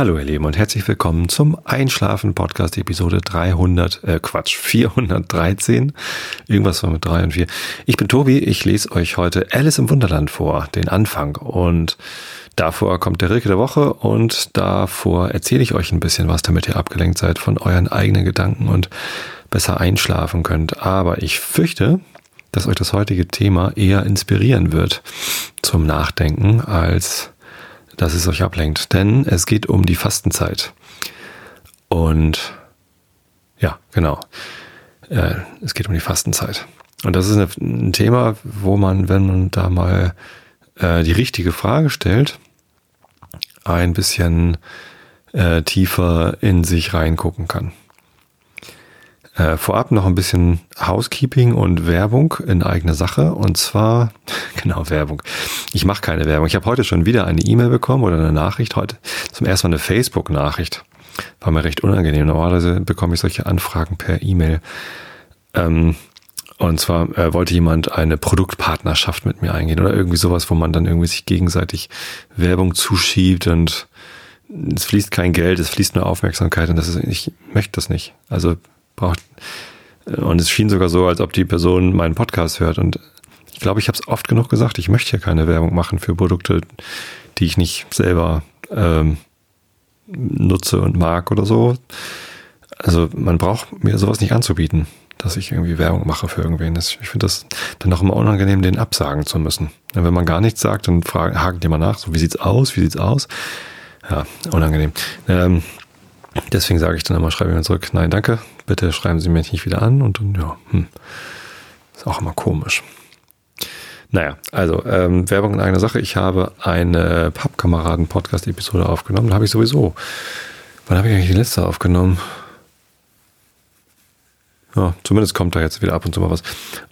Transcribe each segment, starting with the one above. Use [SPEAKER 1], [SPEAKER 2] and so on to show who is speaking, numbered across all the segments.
[SPEAKER 1] Hallo ihr Lieben und herzlich willkommen zum Einschlafen Podcast Episode 300, äh Quatsch, 413. Irgendwas war mit 3 und 4. Ich bin Tobi, ich lese euch heute Alice im Wunderland vor, den Anfang und davor kommt der Rilke der Woche und davor erzähle ich euch ein bisschen was, damit ihr abgelenkt seid von euren eigenen Gedanken und besser einschlafen könnt. Aber ich fürchte, dass euch das heutige Thema eher inspirieren wird zum Nachdenken als dass es euch ablenkt. Denn es geht um die Fastenzeit. Und ja, genau. Äh, es geht um die Fastenzeit. Und das ist ein Thema, wo man, wenn man da mal äh, die richtige Frage stellt, ein bisschen äh, tiefer in sich reingucken kann. Äh, vorab noch ein bisschen Housekeeping und Werbung in eigener Sache. Und zwar, genau, Werbung. Ich mache keine Werbung. Ich habe heute schon wieder eine E-Mail bekommen oder eine Nachricht heute. Zum ersten Mal eine Facebook-Nachricht. War mir recht unangenehm. Normalerweise bekomme ich solche Anfragen per E-Mail. Ähm, und zwar äh, wollte jemand eine Produktpartnerschaft mit mir eingehen oder irgendwie sowas, wo man dann irgendwie sich gegenseitig Werbung zuschiebt und es fließt kein Geld, es fließt nur Aufmerksamkeit und das ist, ich möchte das nicht. Also braucht. Und es schien sogar so, als ob die Person meinen Podcast hört. Und ich glaube, ich habe es oft genug gesagt, ich möchte hier keine Werbung machen für Produkte, die ich nicht selber ähm, nutze und mag oder so. Also man braucht mir sowas nicht anzubieten, dass ich irgendwie Werbung mache für irgendwen. Ich finde das dann auch immer unangenehm, den absagen zu müssen. Wenn man gar nichts sagt, dann fragen, haken die mal nach, so wie sieht's aus, wie sieht's aus? Ja, unangenehm. Ähm, Deswegen sage ich dann immer, schreibe ich mir zurück, nein, danke, bitte schreiben Sie mich nicht wieder an und dann, ja, hm, ist auch immer komisch. Naja, also ähm, Werbung in eigener Sache. Ich habe eine Pappkameraden-Podcast-Episode aufgenommen. Da habe ich sowieso. Wann habe ich eigentlich die letzte aufgenommen? Ja, zumindest kommt da jetzt wieder ab und zu mal was.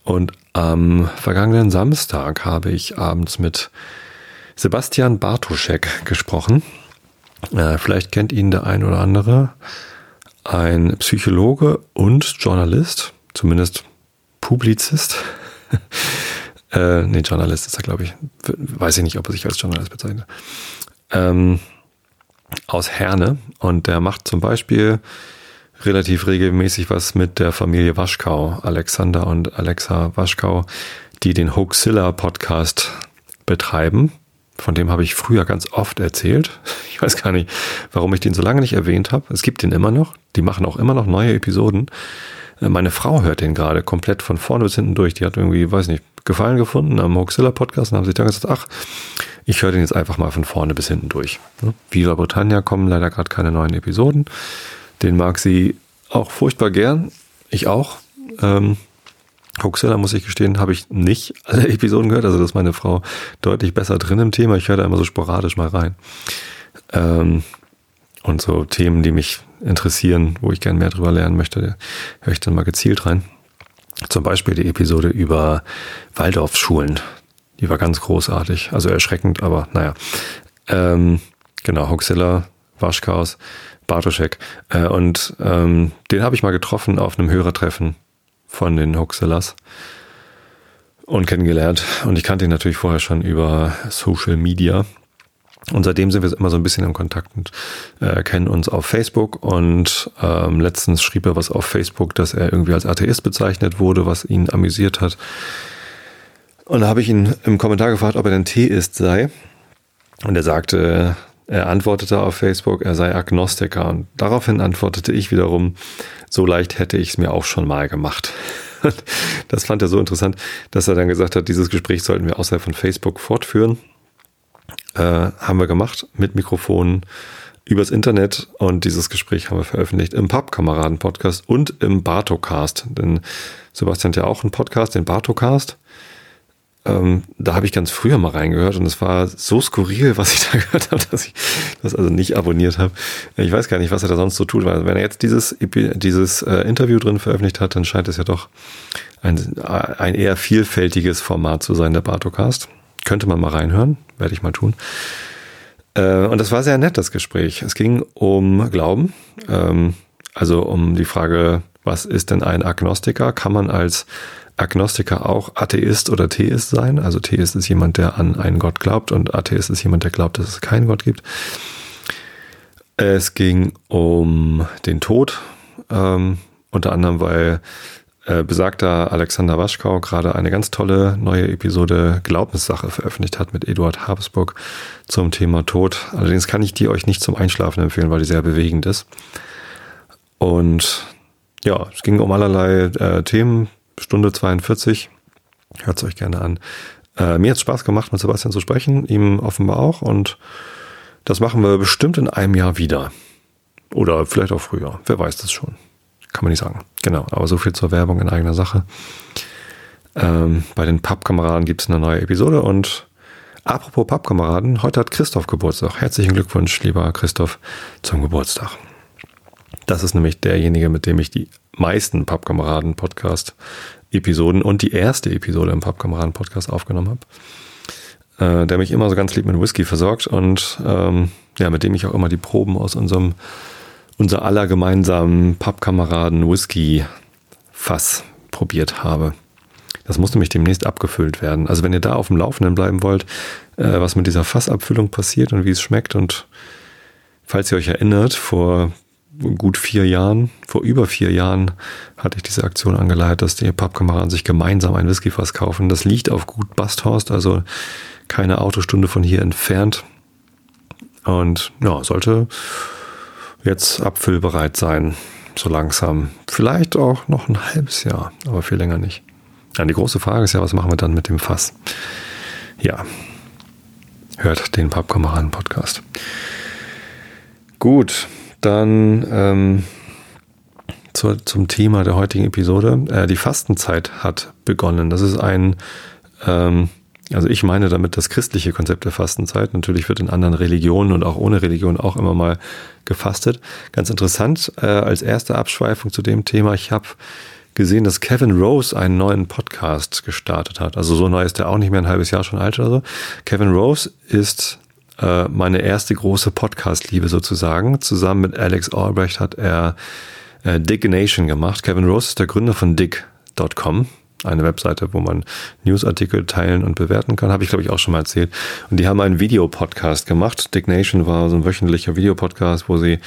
[SPEAKER 1] Und am vergangenen Samstag habe ich abends mit Sebastian Bartoschek gesprochen. Äh, vielleicht kennt ihn der ein oder andere. Ein Psychologe und Journalist, zumindest Publizist. äh, nee, Journalist ist er, glaube ich. Weiß ich nicht, ob er sich als Journalist bezeichnet. Ähm, aus Herne. Und der macht zum Beispiel relativ regelmäßig was mit der Familie Waschkau, Alexander und Alexa Waschkau, die den Hoaxilla Podcast betreiben. Von dem habe ich früher ganz oft erzählt. Ich weiß gar nicht, warum ich den so lange nicht erwähnt habe. Es gibt den immer noch. Die machen auch immer noch neue Episoden. Äh, meine Frau hört den gerade komplett von vorne bis hinten durch. Die hat irgendwie, weiß nicht, Gefallen gefunden am Hoaxilla Podcast und haben sich dann gesagt, ach, ich höre den jetzt einfach mal von vorne bis hinten durch. Viva Britannia kommen leider gerade keine neuen Episoden. Den mag sie auch furchtbar gern. Ich auch. Ähm, Hoaxilla, muss ich gestehen, habe ich nicht alle Episoden gehört. Also das ist meine Frau deutlich besser drin im Thema. Ich höre da immer so sporadisch mal rein. Ähm, und so Themen, die mich interessieren, wo ich gern mehr drüber lernen möchte, höre ich dann mal gezielt rein. Zum Beispiel die Episode über Waldorfschulen. Die war ganz großartig. Also erschreckend, aber naja. Ähm, genau, Hoaxilla, Waschchaos, Bartoschek. Äh, und ähm, den habe ich mal getroffen auf einem Hörertreffen von den Hoaxillas und kennengelernt. Und ich kannte ihn natürlich vorher schon über Social Media. Und seitdem sind wir immer so ein bisschen im Kontakt und äh, kennen uns auf Facebook. Und ähm, letztens schrieb er was auf Facebook, dass er irgendwie als Atheist bezeichnet wurde, was ihn amüsiert hat. Und da habe ich ihn im Kommentar gefragt, ob er denn Theist sei. Und er sagte, er antwortete auf Facebook, er sei Agnostiker. Und daraufhin antwortete ich wiederum, so leicht hätte ich es mir auch schon mal gemacht. Das fand er so interessant, dass er dann gesagt hat, dieses Gespräch sollten wir außerhalb von Facebook fortführen. Äh, haben wir gemacht mit Mikrofonen übers Internet und dieses Gespräch haben wir veröffentlicht im Pappkameraden-Podcast und im Bartocast. Denn Sebastian hat ja auch einen Podcast, den Bartocast. Ähm, da habe ich ganz früher mal reingehört und es war so skurril, was ich da gehört habe, dass ich das also nicht abonniert habe. Ich weiß gar nicht, was er da sonst so tut, weil wenn er jetzt dieses, dieses äh, Interview drin veröffentlicht hat, dann scheint es ja doch ein, ein eher vielfältiges Format zu sein, der Bartocast. Könnte man mal reinhören, werde ich mal tun. Äh, und das war sehr nett, das Gespräch. Es ging um Glauben, ähm, also um die Frage, was ist denn ein Agnostiker? Kann man als Agnostiker auch Atheist oder Theist sein. Also Theist ist jemand, der an einen Gott glaubt und Atheist ist jemand, der glaubt, dass es keinen Gott gibt. Es ging um den Tod, ähm, unter anderem, weil äh, besagter Alexander Waschkau gerade eine ganz tolle neue Episode Glaubenssache veröffentlicht hat mit Eduard Habsburg zum Thema Tod. Allerdings kann ich die euch nicht zum Einschlafen empfehlen, weil die sehr bewegend ist. Und ja, es ging um allerlei äh, Themen, Stunde 42. Hört es euch gerne an. Äh, mir hat es Spaß gemacht, mit Sebastian zu sprechen, ihm offenbar auch. Und das machen wir bestimmt in einem Jahr wieder. Oder vielleicht auch früher. Wer weiß das schon. Kann man nicht sagen. Genau, aber so viel zur Werbung in eigener Sache. Ähm, bei den Pappkameraden gibt es eine neue Episode und apropos Pappkameraden, heute hat Christoph Geburtstag. Herzlichen Glückwunsch, lieber Christoph, zum Geburtstag. Das ist nämlich derjenige, mit dem ich die meisten Pappkameraden-Podcast-Episoden und die erste Episode im Pappkameraden-Podcast aufgenommen habe. Äh, der mich immer so ganz lieb mit Whisky versorgt und ähm, ja, mit dem ich auch immer die Proben aus unserem unser aller gemeinsamen Pappkameraden Whisky Fass probiert habe. Das muss nämlich demnächst abgefüllt werden. Also wenn ihr da auf dem Laufenden bleiben wollt, äh, was mit dieser Fassabfüllung passiert und wie es schmeckt und falls ihr euch erinnert, vor gut vier Jahren, vor über vier Jahren hatte ich diese Aktion angeleitet, dass die Pappkameraden sich gemeinsam ein Whiskyfass kaufen. Das liegt auf Gut Basthorst, also keine Autostunde von hier entfernt. Und ja, sollte jetzt abfüllbereit sein, so langsam. Vielleicht auch noch ein halbes Jahr, aber viel länger nicht. Ja, die große Frage ist ja, was machen wir dann mit dem Fass? Ja, hört den Pappkameraden-Podcast. Gut, dann ähm, zu, zum Thema der heutigen Episode. Äh, die Fastenzeit hat begonnen. Das ist ein ähm, also ich meine damit das christliche Konzept der Fastenzeit. Natürlich wird in anderen Religionen und auch ohne Religion auch immer mal gefastet. Ganz interessant äh, als erste Abschweifung zu dem Thema. Ich habe gesehen, dass Kevin Rose einen neuen Podcast gestartet hat. Also so neu ist der auch nicht mehr, ein halbes Jahr schon alt oder so. Kevin Rose ist äh, meine erste große Podcast-Liebe sozusagen. Zusammen mit Alex Albrecht hat er äh, Dick Nation gemacht. Kevin Rose ist der Gründer von Dick.com eine Webseite, wo man Newsartikel teilen und bewerten kann. Habe ich, glaube ich, auch schon mal erzählt. Und die haben einen Videopodcast gemacht. Dick Nation war so ein wöchentlicher Videopodcast, wo sie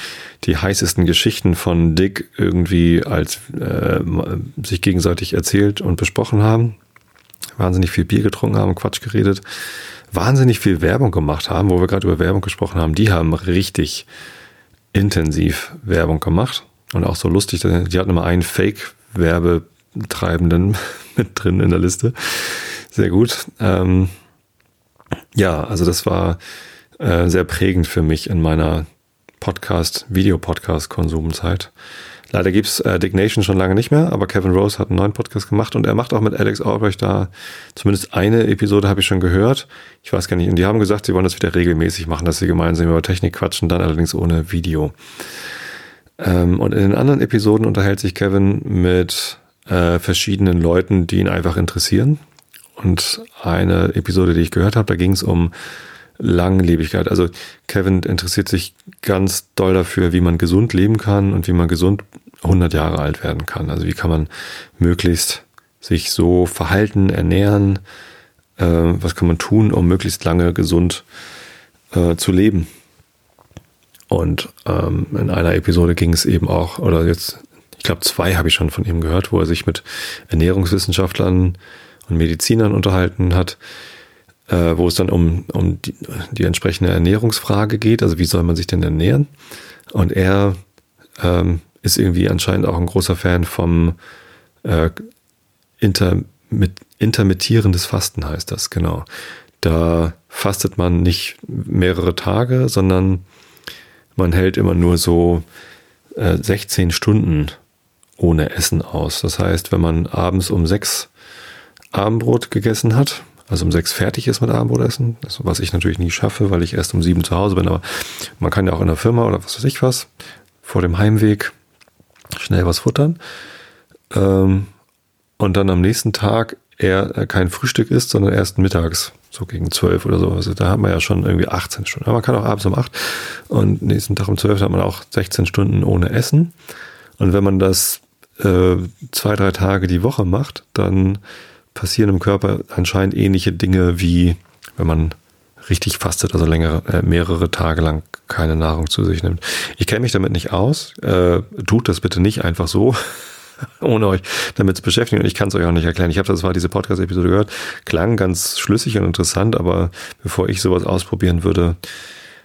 [SPEAKER 1] die heißesten Geschichten von Dick irgendwie als äh, sich gegenseitig erzählt und besprochen haben. Wahnsinnig viel Bier getrunken haben, Quatsch geredet. Wahnsinnig viel Werbung gemacht haben, wo wir gerade über Werbung gesprochen haben. Die haben richtig intensiv Werbung gemacht. Und auch so lustig, die hatten immer einen Fake-Werbe- Treibenden mit drin in der Liste. Sehr gut. Ähm, ja, also das war äh, sehr prägend für mich in meiner Podcast, Videopodcast-Konsumzeit. Leider gibt's äh, Dick Nation schon lange nicht mehr, aber Kevin Rose hat einen neuen Podcast gemacht und er macht auch mit Alex Albrecht da zumindest eine Episode habe ich schon gehört. Ich weiß gar nicht. Und die haben gesagt, sie wollen das wieder regelmäßig machen, dass sie gemeinsam über Technik quatschen, dann allerdings ohne Video. Ähm, und in den anderen Episoden unterhält sich Kevin mit äh, verschiedenen Leuten, die ihn einfach interessieren. Und eine Episode, die ich gehört habe, da ging es um Langlebigkeit. Also Kevin interessiert sich ganz doll dafür, wie man gesund leben kann und wie man gesund 100 Jahre alt werden kann. Also wie kann man möglichst sich so verhalten, ernähren, äh, was kann man tun, um möglichst lange gesund äh, zu leben. Und ähm, in einer Episode ging es eben auch, oder jetzt ich glaube, zwei habe ich schon von ihm gehört, wo er sich mit Ernährungswissenschaftlern und Medizinern unterhalten hat, äh, wo es dann um, um die, die, entsprechende Ernährungsfrage geht, also wie soll man sich denn ernähren? Und er ähm, ist irgendwie anscheinend auch ein großer Fan vom äh, Inter, mit, intermittierendes Fasten heißt das, genau. Da fastet man nicht mehrere Tage, sondern man hält immer nur so äh, 16 Stunden ohne Essen aus. Das heißt, wenn man abends um sechs Abendbrot gegessen hat, also um sechs fertig ist mit Abendbrot essen, was ich natürlich nie schaffe, weil ich erst um sieben zu Hause bin, aber man kann ja auch in der Firma oder was weiß ich was, vor dem Heimweg schnell was futtern. Ähm, und dann am nächsten Tag eher kein Frühstück isst, sondern erst mittags, so gegen zwölf oder so. Also da hat man ja schon irgendwie 18 Stunden. Aber man kann auch abends um acht und nächsten Tag um zwölf hat man auch 16 Stunden ohne Essen. Und wenn man das äh, zwei, drei Tage die Woche macht, dann passieren im Körper anscheinend ähnliche Dinge wie wenn man richtig fastet, also längere, äh, mehrere Tage lang keine Nahrung zu sich nimmt. Ich kenne mich damit nicht aus. Äh, tut das bitte nicht einfach so, ohne euch damit zu beschäftigen. Und ich kann es euch auch nicht erklären. Ich habe das mal diese Podcast-Episode gehört, klang ganz schlüssig und interessant, aber bevor ich sowas ausprobieren würde,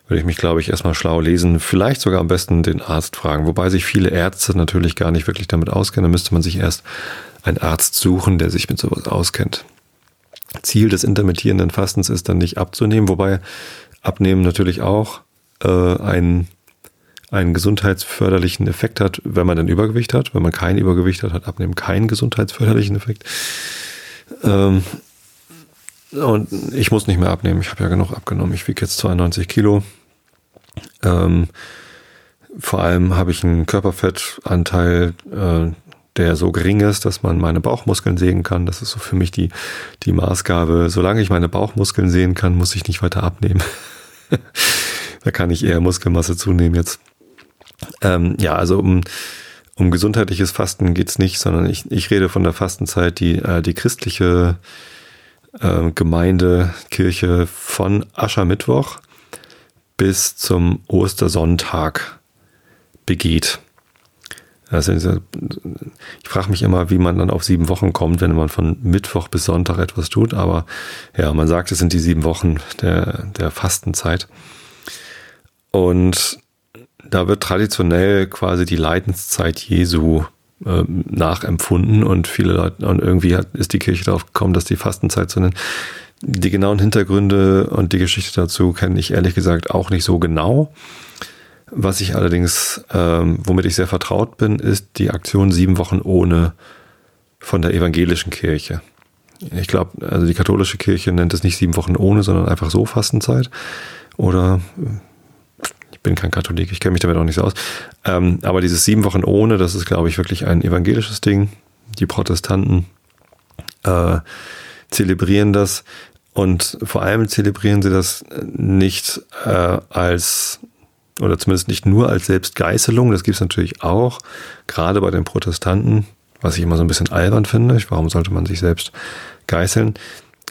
[SPEAKER 1] würde ich mich, glaube ich, erstmal schlau lesen. Vielleicht sogar am besten den Arzt fragen. Wobei sich viele Ärzte natürlich gar nicht wirklich damit auskennen. Da müsste man sich erst einen Arzt suchen, der sich mit sowas auskennt. Ziel des intermittierenden Fastens ist dann nicht abzunehmen, wobei Abnehmen natürlich auch äh, einen, einen gesundheitsförderlichen Effekt hat, wenn man dann Übergewicht hat. Wenn man kein Übergewicht hat, hat Abnehmen keinen gesundheitsförderlichen Effekt. Ähm, und ich muss nicht mehr abnehmen. Ich habe ja genug abgenommen. Ich wiege jetzt 92 Kilo. Ähm, vor allem habe ich einen Körperfettanteil, äh, der so gering ist, dass man meine Bauchmuskeln sehen kann. Das ist so für mich die, die Maßgabe. Solange ich meine Bauchmuskeln sehen kann, muss ich nicht weiter abnehmen. da kann ich eher Muskelmasse zunehmen jetzt. Ähm, ja, also um, um gesundheitliches Fasten geht's nicht, sondern ich, ich rede von der Fastenzeit, die äh, die christliche äh, Gemeinde, Kirche von Aschermittwoch bis zum Ostersonntag begeht. Also ich frage mich immer, wie man dann auf sieben Wochen kommt, wenn man von Mittwoch bis Sonntag etwas tut. Aber ja, man sagt, es sind die sieben Wochen der, der Fastenzeit. Und da wird traditionell quasi die Leidenszeit Jesu äh, nachempfunden und viele Leute, und irgendwie hat, ist die Kirche darauf gekommen, dass die Fastenzeit zu nennen. Die genauen Hintergründe und die Geschichte dazu kenne ich ehrlich gesagt auch nicht so genau. Was ich allerdings, ähm, womit ich sehr vertraut bin, ist die Aktion Sieben Wochen ohne von der evangelischen Kirche. Ich glaube, also die katholische Kirche nennt es nicht sieben Wochen ohne, sondern einfach so Fastenzeit. Oder ich bin kein Katholik, ich kenne mich damit auch nicht so aus. Ähm, aber dieses sieben Wochen ohne, das ist, glaube ich, wirklich ein evangelisches Ding. Die Protestanten äh, zelebrieren das und vor allem zelebrieren sie das nicht äh, als oder zumindest nicht nur als Selbstgeißelung, das gibt es natürlich auch, gerade bei den Protestanten, was ich immer so ein bisschen albern finde. Warum sollte man sich selbst geißeln?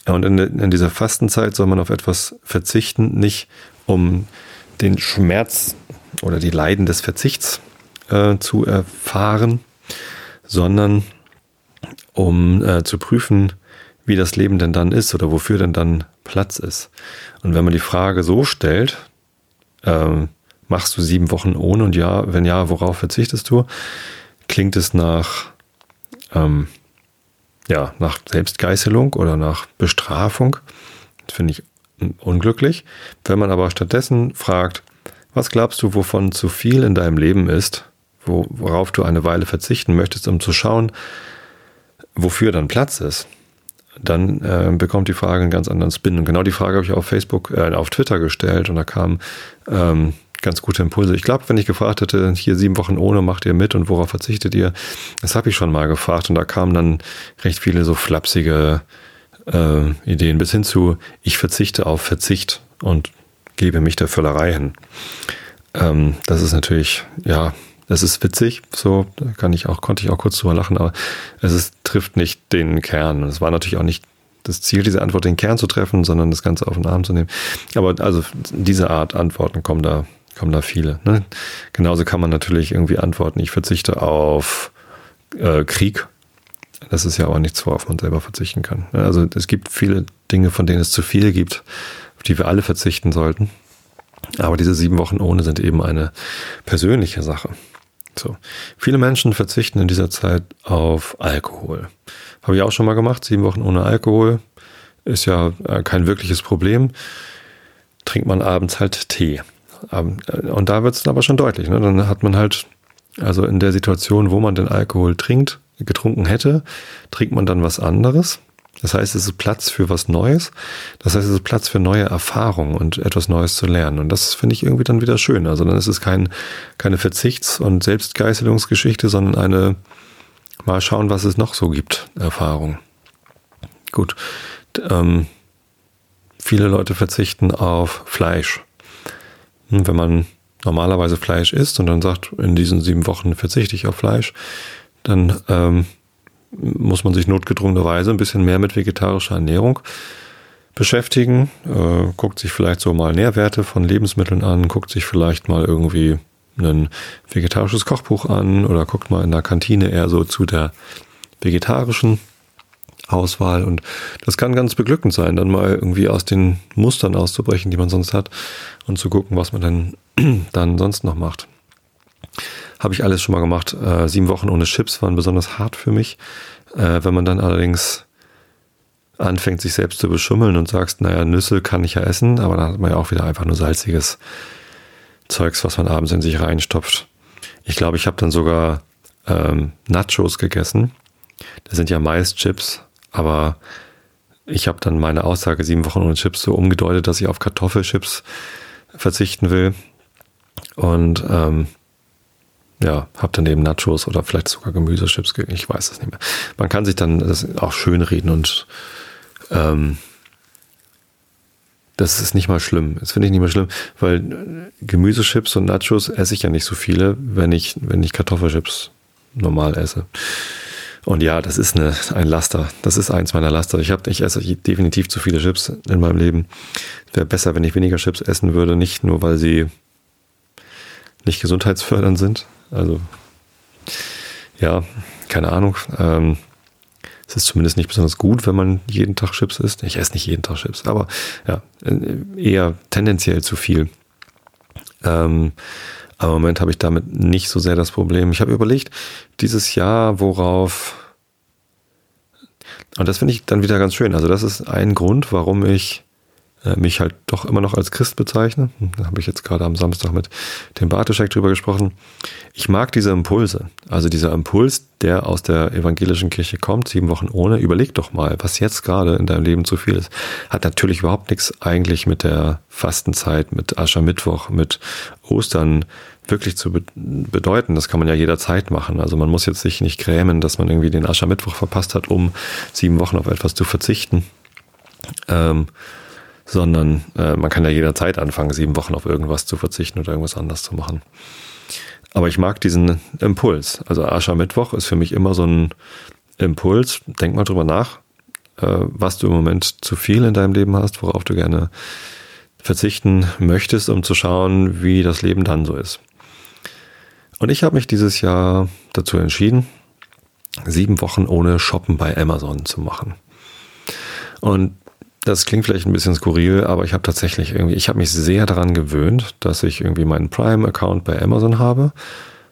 [SPEAKER 1] Und in, in dieser Fastenzeit soll man auf etwas verzichten, nicht um den Schmerz oder die Leiden des Verzichts äh, zu erfahren, sondern um äh, zu prüfen, wie das Leben denn dann ist oder wofür denn dann Platz ist. Und wenn man die Frage so stellt, ähm, Machst du sieben Wochen ohne und ja, wenn ja, worauf verzichtest du? Klingt es nach, ähm, ja, nach Selbstgeißelung oder nach Bestrafung? Das finde ich unglücklich. Wenn man aber stattdessen fragt, was glaubst du, wovon zu viel in deinem Leben ist, wo, worauf du eine Weile verzichten möchtest, um zu schauen, wofür dann Platz ist, dann äh, bekommt die Frage einen ganz anderen Spin. Und genau die Frage habe ich auf Facebook, äh, auf Twitter gestellt und da kam ähm, ganz gute Impulse. Ich glaube, wenn ich gefragt hätte, hier sieben Wochen ohne, macht ihr mit und worauf verzichtet ihr? Das habe ich schon mal gefragt und da kamen dann recht viele so flapsige äh, Ideen bis hin zu, ich verzichte auf Verzicht und gebe mich der Völlerei hin. Ähm, das ist natürlich, ja, das ist witzig, so kann ich auch, konnte ich auch kurz drüber lachen, aber es ist, trifft nicht den Kern. Es war natürlich auch nicht das Ziel, diese Antwort den Kern zu treffen, sondern das Ganze auf den Arm zu nehmen. Aber also diese Art Antworten kommen da kommen da viele. Ne? Genauso kann man natürlich irgendwie antworten, ich verzichte auf äh, Krieg. Das ist ja aber nichts, worauf man selber verzichten kann. Ne? Also es gibt viele Dinge, von denen es zu viel gibt, auf die wir alle verzichten sollten. Aber diese sieben Wochen ohne sind eben eine persönliche Sache. So. Viele Menschen verzichten in dieser Zeit auf Alkohol. Habe ich auch schon mal gemacht, sieben Wochen ohne Alkohol. Ist ja äh, kein wirkliches Problem. Trinkt man abends halt Tee. Ähm, und da wird es aber schon deutlich. Ne? Dann hat man halt, also in der Situation, wo man den Alkohol trinkt, getrunken hätte, trinkt man dann was anderes. Das heißt, es ist Platz für was Neues. Das heißt, es ist Platz für neue Erfahrungen und etwas Neues zu lernen. Und das finde ich irgendwie dann wieder schön. Also dann ist es kein, keine Verzichts- und Selbstgeißelungsgeschichte, sondern eine mal schauen, was es noch so gibt, Erfahrung. Gut. Ähm, viele Leute verzichten auf Fleisch. Hm, wenn man normalerweise Fleisch isst und dann sagt, in diesen sieben Wochen verzichte ich auf Fleisch, dann ähm, muss man sich notgedrungenerweise ein bisschen mehr mit vegetarischer Ernährung beschäftigen, äh, guckt sich vielleicht so mal Nährwerte von Lebensmitteln an, guckt sich vielleicht mal irgendwie ein vegetarisches Kochbuch an oder guckt mal in der Kantine eher so zu der vegetarischen Auswahl und das kann ganz beglückend sein, dann mal irgendwie aus den Mustern auszubrechen, die man sonst hat und zu gucken, was man dann, dann sonst noch macht. Habe ich alles schon mal gemacht. Äh, sieben Wochen ohne Chips waren besonders hart für mich. Äh, wenn man dann allerdings anfängt, sich selbst zu beschummeln und sagst, naja, Nüsse kann ich ja essen, aber dann hat man ja auch wieder einfach nur salziges Zeugs, was man abends in sich reinstopft. Ich glaube, ich habe dann sogar ähm, Nachos gegessen. Das sind ja Maischips, aber ich habe dann meine Aussage sieben Wochen ohne Chips so umgedeutet, dass ich auf Kartoffelchips verzichten will. Und ähm, ja, habe dann eben Nachos oder vielleicht sogar Gemüsechips. Ich weiß es nicht mehr. Man kann sich dann das auch schön reden und ähm, das ist nicht mal schlimm. Das finde ich nicht mal schlimm, weil Gemüsechips und Nachos esse ich ja nicht so viele, wenn ich, wenn ich Kartoffelchips normal esse. Und ja, das ist eine, ein Laster. Das ist eins meiner Laster. Ich, hab, ich esse definitiv zu viele Chips in meinem Leben. Wäre besser, wenn ich weniger Chips essen würde, nicht nur, weil sie nicht gesundheitsfördernd sind. Also, ja, keine Ahnung. Ähm, es ist zumindest nicht besonders gut, wenn man jeden Tag Chips isst. Ich esse nicht jeden Tag Chips, aber ja, eher tendenziell zu viel. Ähm, aber im Moment habe ich damit nicht so sehr das Problem. Ich habe überlegt, dieses Jahr, worauf. Und das finde ich dann wieder ganz schön. Also, das ist ein Grund, warum ich äh, mich halt doch immer noch als Christ bezeichne. Da habe ich jetzt gerade am Samstag mit dem Bartoschek drüber gesprochen. Ich mag diese Impulse. Also dieser Impuls, der aus der evangelischen Kirche kommt, sieben Wochen ohne. Überleg doch mal, was jetzt gerade in deinem Leben zu viel ist. Hat natürlich überhaupt nichts eigentlich mit der Fastenzeit, mit Aschermittwoch, mit Ostern wirklich zu bedeuten. Das kann man ja jederzeit machen. Also man muss jetzt sich nicht grämen, dass man irgendwie den Aschermittwoch verpasst hat, um sieben Wochen auf etwas zu verzichten. Ähm, sondern äh, man kann ja jederzeit anfangen, sieben Wochen auf irgendwas zu verzichten oder irgendwas anders zu machen. Aber ich mag diesen Impuls. Also Aschermittwoch ist für mich immer so ein Impuls. Denk mal drüber nach, äh, was du im Moment zu viel in deinem Leben hast, worauf du gerne verzichten möchtest, um zu schauen, wie das Leben dann so ist. Und ich habe mich dieses Jahr dazu entschieden, sieben Wochen ohne Shoppen bei Amazon zu machen. Und das klingt vielleicht ein bisschen skurril, aber ich habe tatsächlich irgendwie, ich habe mich sehr daran gewöhnt, dass ich irgendwie meinen Prime-Account bei Amazon habe.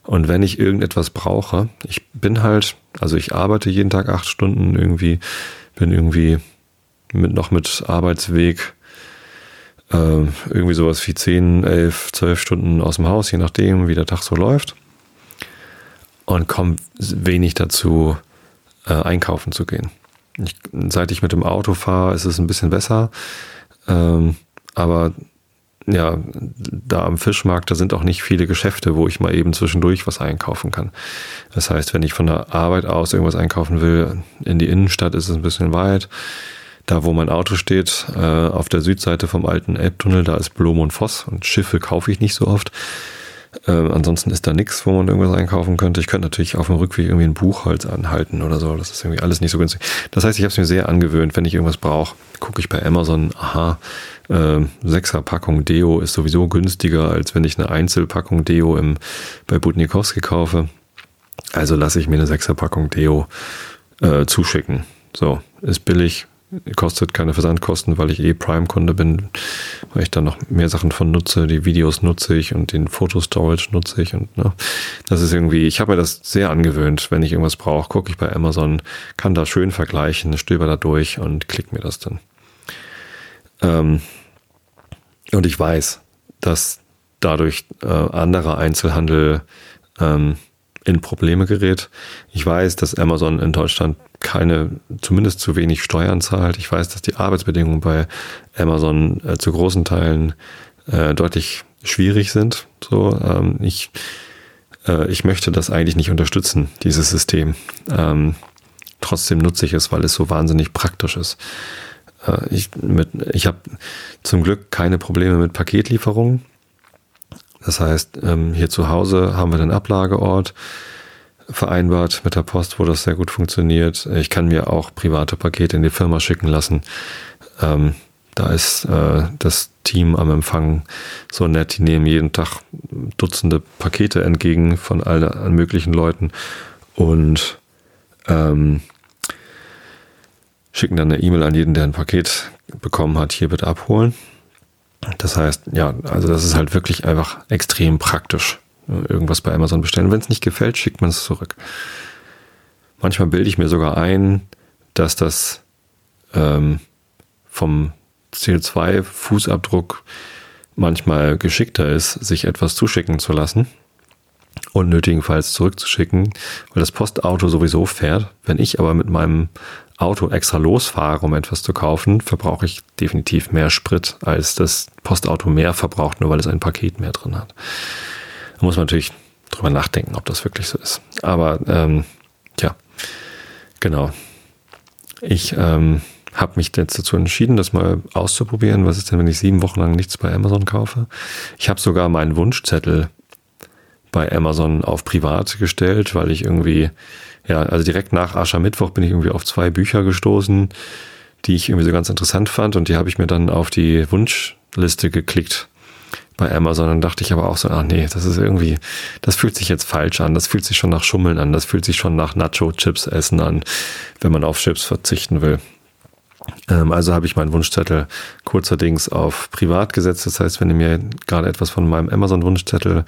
[SPEAKER 1] Und wenn ich irgendetwas brauche, ich bin halt, also ich arbeite jeden Tag acht Stunden irgendwie, bin irgendwie mit, noch mit Arbeitsweg äh, irgendwie sowas wie zehn, elf, zwölf Stunden aus dem Haus, je nachdem, wie der Tag so läuft. Und komme wenig dazu, äh, einkaufen zu gehen. Ich, seit ich mit dem Auto fahre, ist es ein bisschen besser. Ähm, aber ja, da am Fischmarkt, da sind auch nicht viele Geschäfte, wo ich mal eben zwischendurch was einkaufen kann. Das heißt, wenn ich von der Arbeit aus irgendwas einkaufen will, in die Innenstadt ist es ein bisschen weit. Da, wo mein Auto steht, äh, auf der Südseite vom alten Elbtunnel, da ist Blom und Voss und Schiffe kaufe ich nicht so oft. Äh, ansonsten ist da nichts, wo man irgendwas einkaufen könnte. Ich könnte natürlich auf dem Rückweg irgendwie ein Buchholz anhalten oder so. Das ist irgendwie alles nicht so günstig. Das heißt, ich habe es mir sehr angewöhnt, wenn ich irgendwas brauche, gucke ich bei Amazon, aha, äh, Sechser-Packung Deo ist sowieso günstiger, als wenn ich eine Einzelpackung Deo im, bei Butnikowski kaufe. Also lasse ich mir eine Sechser-Packung Deo äh, zuschicken. So, ist billig, kostet keine Versandkosten, weil ich eh Prime-Kunde bin, weil ich da noch mehr Sachen von nutze. Die Videos nutze ich und den Fotostorage nutze ich und ne, das ist irgendwie, ich habe mir das sehr angewöhnt. Wenn ich irgendwas brauche, gucke ich bei Amazon, kann da schön vergleichen, stöber da durch und klick mir das dann. Ähm, und ich weiß, dass dadurch äh, anderer Einzelhandel ähm, in Probleme gerät. Ich weiß, dass Amazon in Deutschland keine, zumindest zu wenig Steuern zahlt. Ich weiß, dass die Arbeitsbedingungen bei Amazon äh, zu großen Teilen äh, deutlich schwierig sind. So, ähm, ich, äh, ich möchte das eigentlich nicht unterstützen, dieses System. Ähm, trotzdem nutze ich es, weil es so wahnsinnig praktisch ist. Äh, ich ich habe zum Glück keine Probleme mit Paketlieferungen. Das heißt, ähm, hier zu Hause haben wir den Ablageort vereinbart mit der Post, wo das sehr gut funktioniert. Ich kann mir auch private Pakete in die Firma schicken lassen. Ähm, Da ist äh, das Team am Empfang so nett. Die nehmen jeden Tag Dutzende Pakete entgegen von allen möglichen Leuten und ähm, schicken dann eine E-Mail an jeden, der ein Paket bekommen hat, hier bitte abholen. Das heißt, ja, also das ist halt wirklich einfach extrem praktisch. Irgendwas bei Amazon bestellen. Wenn es nicht gefällt, schickt man es zurück. Manchmal bilde ich mir sogar ein, dass das ähm, vom CO2-Fußabdruck manchmal geschickter ist, sich etwas zuschicken zu lassen und nötigenfalls zurückzuschicken, weil das Postauto sowieso fährt. Wenn ich aber mit meinem Auto extra losfahre, um etwas zu kaufen, verbrauche ich definitiv mehr Sprit, als das Postauto mehr verbraucht, nur weil es ein Paket mehr drin hat. Da muss man natürlich drüber nachdenken, ob das wirklich so ist. Aber ähm, ja, genau. Ich ähm, habe mich jetzt dazu entschieden, das mal auszuprobieren. Was ist denn, wenn ich sieben Wochen lang nichts bei Amazon kaufe? Ich habe sogar meinen Wunschzettel bei Amazon auf privat gestellt, weil ich irgendwie, ja, also direkt nach Aschermittwoch bin ich irgendwie auf zwei Bücher gestoßen, die ich irgendwie so ganz interessant fand und die habe ich mir dann auf die Wunschliste geklickt bei Amazon. Dann dachte ich aber auch so, ach nee, das ist irgendwie, das fühlt sich jetzt falsch an, das fühlt sich schon nach Schummeln an, das fühlt sich schon nach Nacho-Chips essen an, wenn man auf Chips verzichten will. Ähm, also habe ich meinen Wunschzettel kurzerdings auf privat gesetzt. Das heißt, wenn ihr mir gerade etwas von meinem Amazon-Wunschzettel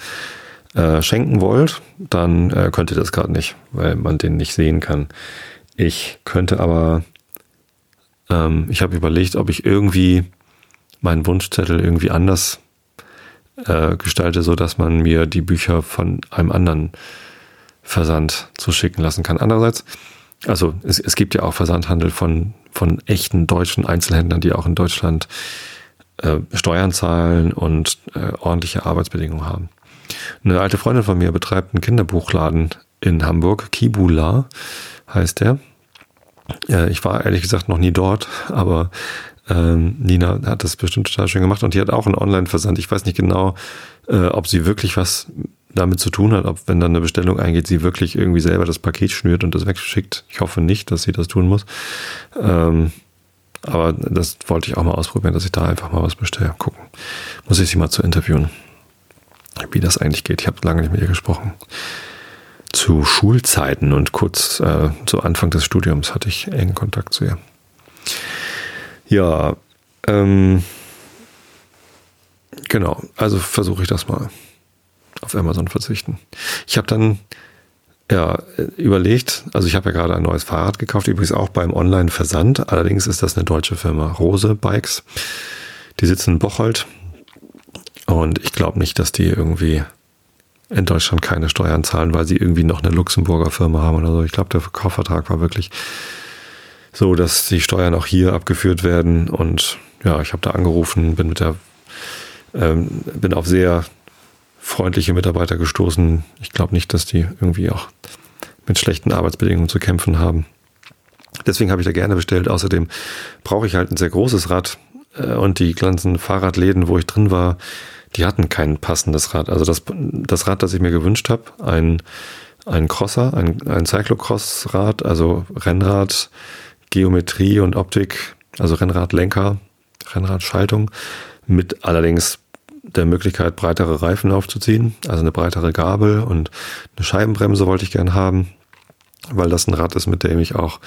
[SPEAKER 1] äh, schenken wollt, dann äh, könnt ihr das gerade nicht, weil man den nicht sehen kann. Ich könnte aber, ähm, ich habe überlegt, ob ich irgendwie meinen Wunschzettel irgendwie anders äh, gestalte, so dass man mir die Bücher von einem anderen Versand zuschicken lassen kann. Andererseits, also es, es gibt ja auch Versandhandel von, von echten deutschen Einzelhändlern, die auch in Deutschland äh, Steuern zahlen und äh, ordentliche Arbeitsbedingungen haben. Eine alte Freundin von mir betreibt einen Kinderbuchladen in Hamburg, Kibula heißt der. Äh, ich war ehrlich gesagt noch nie dort, aber ähm, Nina hat das bestimmt total schön gemacht und die hat auch einen Online-Versand. Ich weiß nicht genau, äh, ob sie wirklich was damit zu tun hat, ob wenn dann eine Bestellung eingeht, sie wirklich irgendwie selber das Paket schnürt und das wegschickt. Ich hoffe nicht, dass sie das tun muss. Ähm, aber das wollte ich auch mal ausprobieren, dass ich da einfach mal was bestelle. Gucken. Muss ich sie mal zu interviewen wie das eigentlich geht. Ich habe lange nicht mit ihr gesprochen. Zu Schulzeiten und kurz äh, zu Anfang des Studiums hatte ich engen Kontakt zu ihr. Ja, ähm, genau, also versuche ich das mal auf Amazon verzichten. Ich habe dann ja überlegt, also ich habe ja gerade ein neues Fahrrad gekauft, übrigens auch beim Online-Versand. Allerdings ist das eine deutsche Firma, Rose Bikes. Die sitzen in Bocholt und ich glaube nicht, dass die irgendwie in Deutschland keine Steuern zahlen, weil sie irgendwie noch eine Luxemburger Firma haben oder so. Ich glaube, der Kaufvertrag war wirklich so, dass die Steuern auch hier abgeführt werden. Und ja, ich habe da angerufen, bin mit der, ähm, bin auf sehr freundliche Mitarbeiter gestoßen. Ich glaube nicht, dass die irgendwie auch mit schlechten Arbeitsbedingungen zu kämpfen haben. Deswegen habe ich da gerne bestellt. Außerdem brauche ich halt ein sehr großes Rad äh, und die ganzen Fahrradläden, wo ich drin war, die hatten kein passendes Rad. Also das, das Rad, das ich mir gewünscht habe, ein, ein Crosser, ein, ein Cyclocross-Rad, also Rennrad, Geometrie und Optik, also Rennradlenker, Rennradschaltung, mit allerdings der Möglichkeit, breitere Reifen aufzuziehen, also eine breitere Gabel und eine Scheibenbremse wollte ich gern haben, weil das ein Rad ist, mit dem ich auch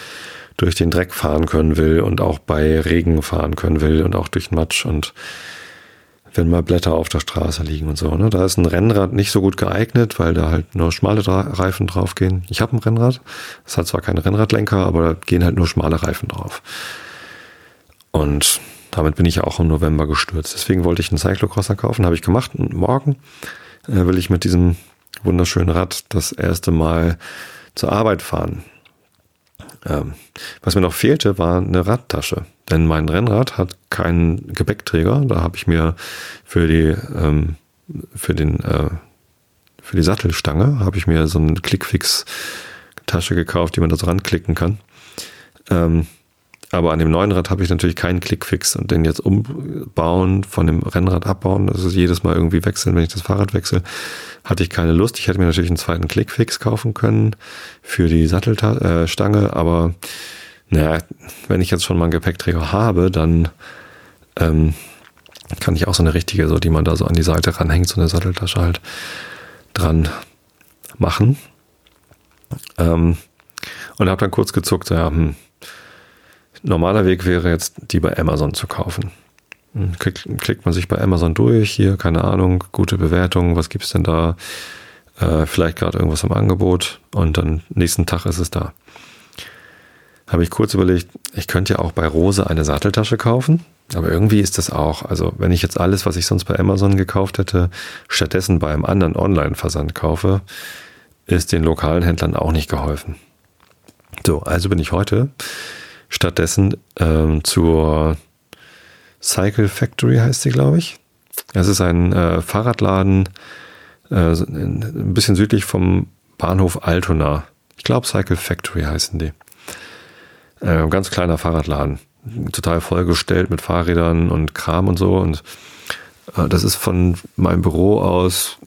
[SPEAKER 1] durch den Dreck fahren können will und auch bei Regen fahren können will und auch durch Matsch und wenn mal Blätter auf der Straße liegen und so. Ne? Da ist ein Rennrad nicht so gut geeignet, weil da halt nur schmale Reifen draufgehen. Ich habe ein Rennrad. Es hat zwar keine Rennradlenker, aber da gehen halt nur schmale Reifen drauf. Und damit bin ich ja auch im November gestürzt. Deswegen wollte ich einen Cyclocrosser kaufen, habe ich gemacht. Und morgen äh, will ich mit diesem wunderschönen Rad das erste Mal zur Arbeit fahren. Ähm, was mir noch fehlte, war eine Radtasche. Denn mein Rennrad hat keinen Gepäckträger. Da habe ich mir für die, ähm, für den, äh, für die Sattelstange habe ich mir so eine Clickfix-Tasche gekauft, die man da so ranklicken kann. Ähm, aber an dem neuen Rad habe ich natürlich keinen Clickfix und den jetzt umbauen, von dem Rennrad abbauen, das ist jedes Mal irgendwie wechseln, wenn ich das Fahrrad wechsle, hatte ich keine Lust. Ich hätte mir natürlich einen zweiten Clickfix kaufen können für die Sattelstange, aber naja, wenn ich jetzt schon mal einen Gepäckträger habe, dann ähm, kann ich auch so eine richtige, so die man da so an die Seite ranhängt, so eine Satteltasche halt dran machen. Ähm, und habe dann kurz gezuckt, ja, hm, normaler Weg wäre jetzt, die bei Amazon zu kaufen. Hm, klickt, klickt man sich bei Amazon durch, hier, keine Ahnung, gute Bewertungen, was gibt's denn da? Äh, vielleicht gerade irgendwas im Angebot und dann nächsten Tag ist es da. Habe ich kurz überlegt, ich könnte ja auch bei Rose eine Satteltasche kaufen, aber irgendwie ist das auch, also wenn ich jetzt alles, was ich sonst bei Amazon gekauft hätte, stattdessen bei einem anderen Online-Versand kaufe, ist den lokalen Händlern auch nicht geholfen. So, also bin ich heute stattdessen ähm, zur Cycle Factory heißt sie, glaube ich. Es ist ein äh, Fahrradladen äh, ein bisschen südlich vom Bahnhof Altona. Ich glaube Cycle Factory heißen die. Äh, ganz kleiner Fahrradladen. Total vollgestellt mit Fahrrädern und Kram und so. Und äh, das ist von meinem Büro aus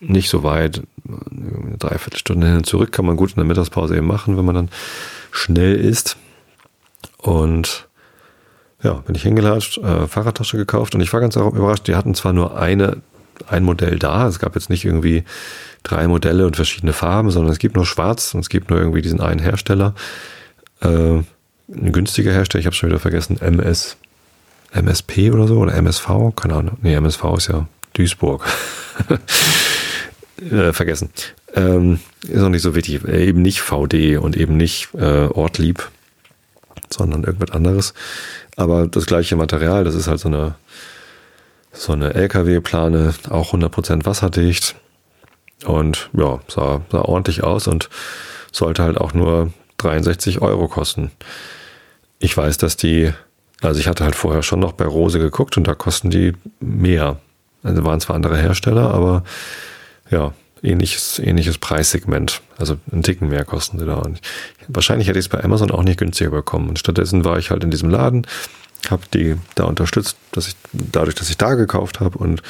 [SPEAKER 1] nicht so weit. Eine Dreiviertelstunde hin und zurück kann man gut in der Mittagspause eben machen, wenn man dann schnell ist. Und ja, bin ich hingelatscht, äh, Fahrradtasche gekauft und ich war ganz überrascht, die hatten zwar nur eine, ein Modell da, es gab jetzt nicht irgendwie drei Modelle und verschiedene Farben, sondern es gibt nur schwarz und es gibt nur irgendwie diesen einen Hersteller. Äh, ein günstiger Hersteller, ich habe schon wieder vergessen, MS, MSP oder so oder MSV, keine Ahnung. Nee, MSV ist ja Duisburg. äh, vergessen. Ähm, ist auch nicht so wichtig. Äh, eben nicht VD und eben nicht äh, Ortlieb, sondern irgendwas anderes. Aber das gleiche Material, das ist halt so eine, so eine LKW-Plane, auch 100% wasserdicht. Und ja, sah, sah ordentlich aus und sollte halt auch nur 63 Euro kosten. Ich weiß, dass die, also ich hatte halt vorher schon noch bei Rose geguckt und da kosten die mehr. Also waren zwar andere Hersteller, aber ja, ähnliches, ähnliches Preissegment. Also einen Ticken mehr kosten sie da. Und wahrscheinlich hätte ich es bei Amazon auch nicht günstiger bekommen. Und stattdessen war ich halt in diesem Laden, habe die da unterstützt, dass ich dadurch, dass ich da gekauft habe und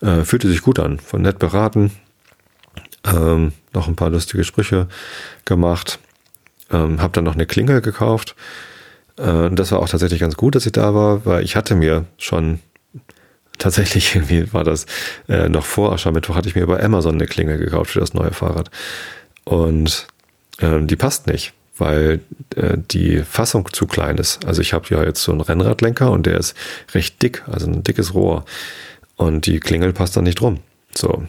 [SPEAKER 1] äh, fühlte sich gut an, von nett beraten, ähm, noch ein paar lustige Sprüche gemacht, ähm, habe dann noch eine Klingel gekauft. Äh, das war auch tatsächlich ganz gut, dass ich da war, weil ich hatte mir schon tatsächlich irgendwie war das äh, noch vor Aschermittwoch hatte ich mir bei Amazon eine Klinge gekauft für das neue Fahrrad und äh, die passt nicht, weil äh, die Fassung zu klein ist. Also ich habe ja jetzt so einen Rennradlenker und der ist recht dick, also ein dickes Rohr und die Klingel passt dann nicht rum. So.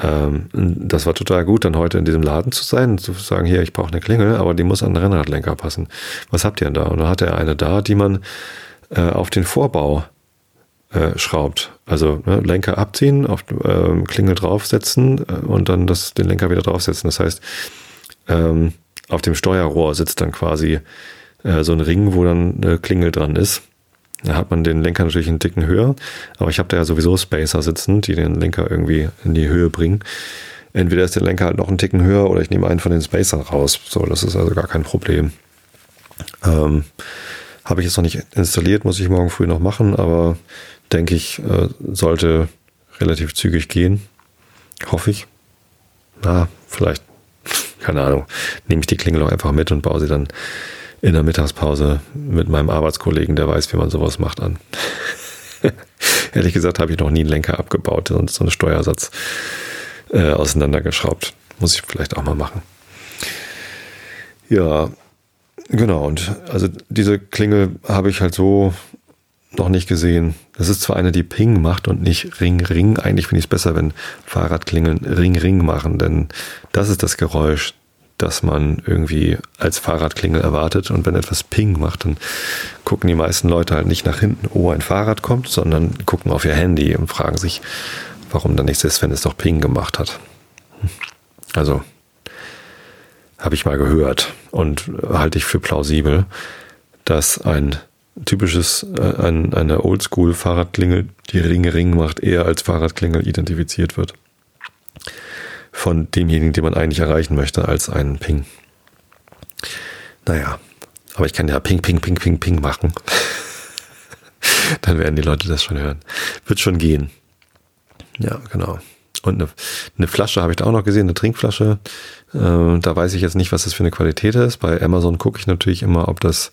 [SPEAKER 1] Ähm, das war total gut, dann heute in diesem Laden zu sein und zu sagen, hier, ich brauche eine Klingel, aber die muss an den Rennradlenker passen. Was habt ihr denn da? Und dann hat er eine da, die man äh, auf den Vorbau äh, schraubt. Also ne, Lenker abziehen, auf ähm, Klingel draufsetzen äh, und dann das, den Lenker wieder draufsetzen. Das heißt, ähm, auf dem Steuerrohr sitzt dann quasi äh, so ein Ring, wo dann eine Klingel dran ist. Da hat man den Lenker natürlich einen Ticken höher, aber ich habe da ja sowieso Spacer sitzen, die den Lenker irgendwie in die Höhe bringen. Entweder ist der Lenker halt noch einen Ticken höher oder ich nehme einen von den Spacern raus. So, das ist also gar kein Problem. Ähm, habe ich jetzt noch nicht installiert, muss ich morgen früh noch machen, aber denke ich, äh, sollte relativ zügig gehen. Hoffe ich. Na, vielleicht, keine Ahnung, nehme ich die Klingel auch einfach mit und baue sie dann in der Mittagspause mit meinem Arbeitskollegen, der weiß, wie man sowas macht, an. Ehrlich gesagt habe ich noch nie einen Lenker abgebaut und so einen Steuersatz äh, auseinandergeschraubt. Muss ich vielleicht auch mal machen. Ja, genau. Und also diese Klingel habe ich halt so noch nicht gesehen. Das ist zwar eine, die Ping macht und nicht Ring, Ring. Eigentlich finde ich es besser, wenn Fahrradklingeln Ring, Ring machen, denn das ist das Geräusch, das man irgendwie als Fahrradklingel erwartet. Und wenn etwas Ping macht, dann gucken die meisten Leute halt nicht nach hinten, oh, ein Fahrrad kommt, sondern gucken auf ihr Handy und fragen sich, warum dann nichts ist, wenn es doch Ping gemacht hat. Also, habe ich mal gehört und halte ich für plausibel, dass ein typisches, äh, ein, eine Oldschool-Fahrradklingel, die Ring Ring macht, eher als Fahrradklingel identifiziert wird. Von demjenigen, den man eigentlich erreichen möchte, als einen Ping. Naja, aber ich kann ja Ping, Ping, Ping, Ping, Ping machen. Dann werden die Leute das schon hören. Wird schon gehen. Ja, genau. Und eine, eine Flasche habe ich da auch noch gesehen, eine Trinkflasche. Äh, da weiß ich jetzt nicht, was das für eine Qualität ist. Bei Amazon gucke ich natürlich immer, ob das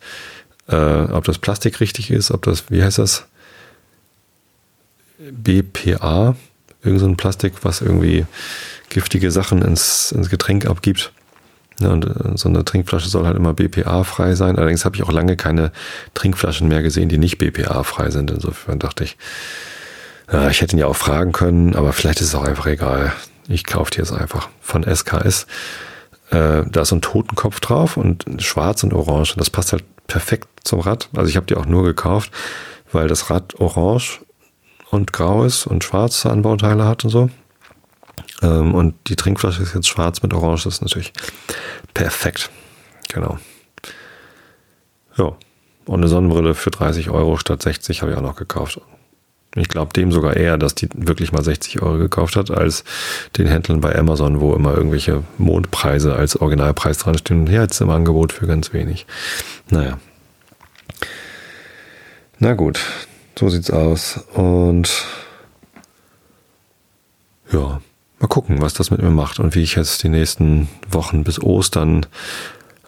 [SPEAKER 1] äh, ob das Plastik richtig ist, ob das, wie heißt das? BPA, irgend so ein Plastik, was irgendwie giftige Sachen ins, ins Getränk abgibt. Ja, und äh, so eine Trinkflasche soll halt immer BPA-frei sein. Allerdings habe ich auch lange keine Trinkflaschen mehr gesehen, die nicht BPA-frei sind. Insofern dachte ich, ja, ich hätte ihn ja auch fragen können, aber vielleicht ist es auch einfach egal. Ich kaufe die jetzt einfach von SKS. Äh, da ist so ein Totenkopf drauf und schwarz und orange. Und das passt halt perfekt zum Rad. Also ich habe die auch nur gekauft, weil das Rad orange und grau ist und schwarze Anbauteile hat und so. Ähm, und die Trinkflasche ist jetzt schwarz mit orange. Das ist natürlich perfekt. Genau. Ja. Und eine Sonnenbrille für 30 Euro statt 60 habe ich auch noch gekauft. Ich glaube dem sogar eher, dass die wirklich mal 60 Euro gekauft hat, als den Händlern bei Amazon, wo immer irgendwelche Mondpreise als Originalpreis dran stehen. Und hier jetzt im Angebot für ganz wenig. Naja. Na gut, so sieht's aus. Und ja, mal gucken, was das mit mir macht und wie ich jetzt die nächsten Wochen bis Ostern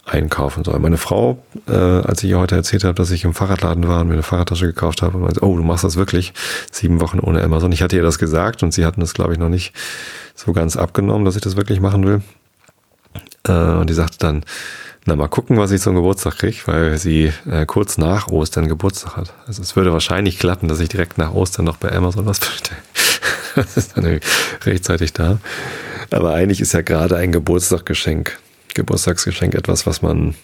[SPEAKER 1] einkaufen soll. Meine Frau, äh, als ich ihr heute erzählt habe, dass ich im Fahrradladen war und mir eine Fahrradtasche gekauft habe, und meinte, oh, du machst das wirklich sieben Wochen ohne Amazon. Ich hatte ihr das gesagt und sie hatten das, glaube ich, noch nicht so ganz abgenommen, dass ich das wirklich machen will. Äh, und die sagte dann, na, mal gucken, was ich zum Geburtstag kriege, weil sie äh, kurz nach Ostern Geburtstag hat. Also es würde wahrscheinlich klappen, dass ich direkt nach Ostern noch bei Amazon was bestelle. das ist dann rechtzeitig da. Aber eigentlich ist ja gerade ein Geburtstagsgeschenk Geburtstagsgeschenk etwas, was man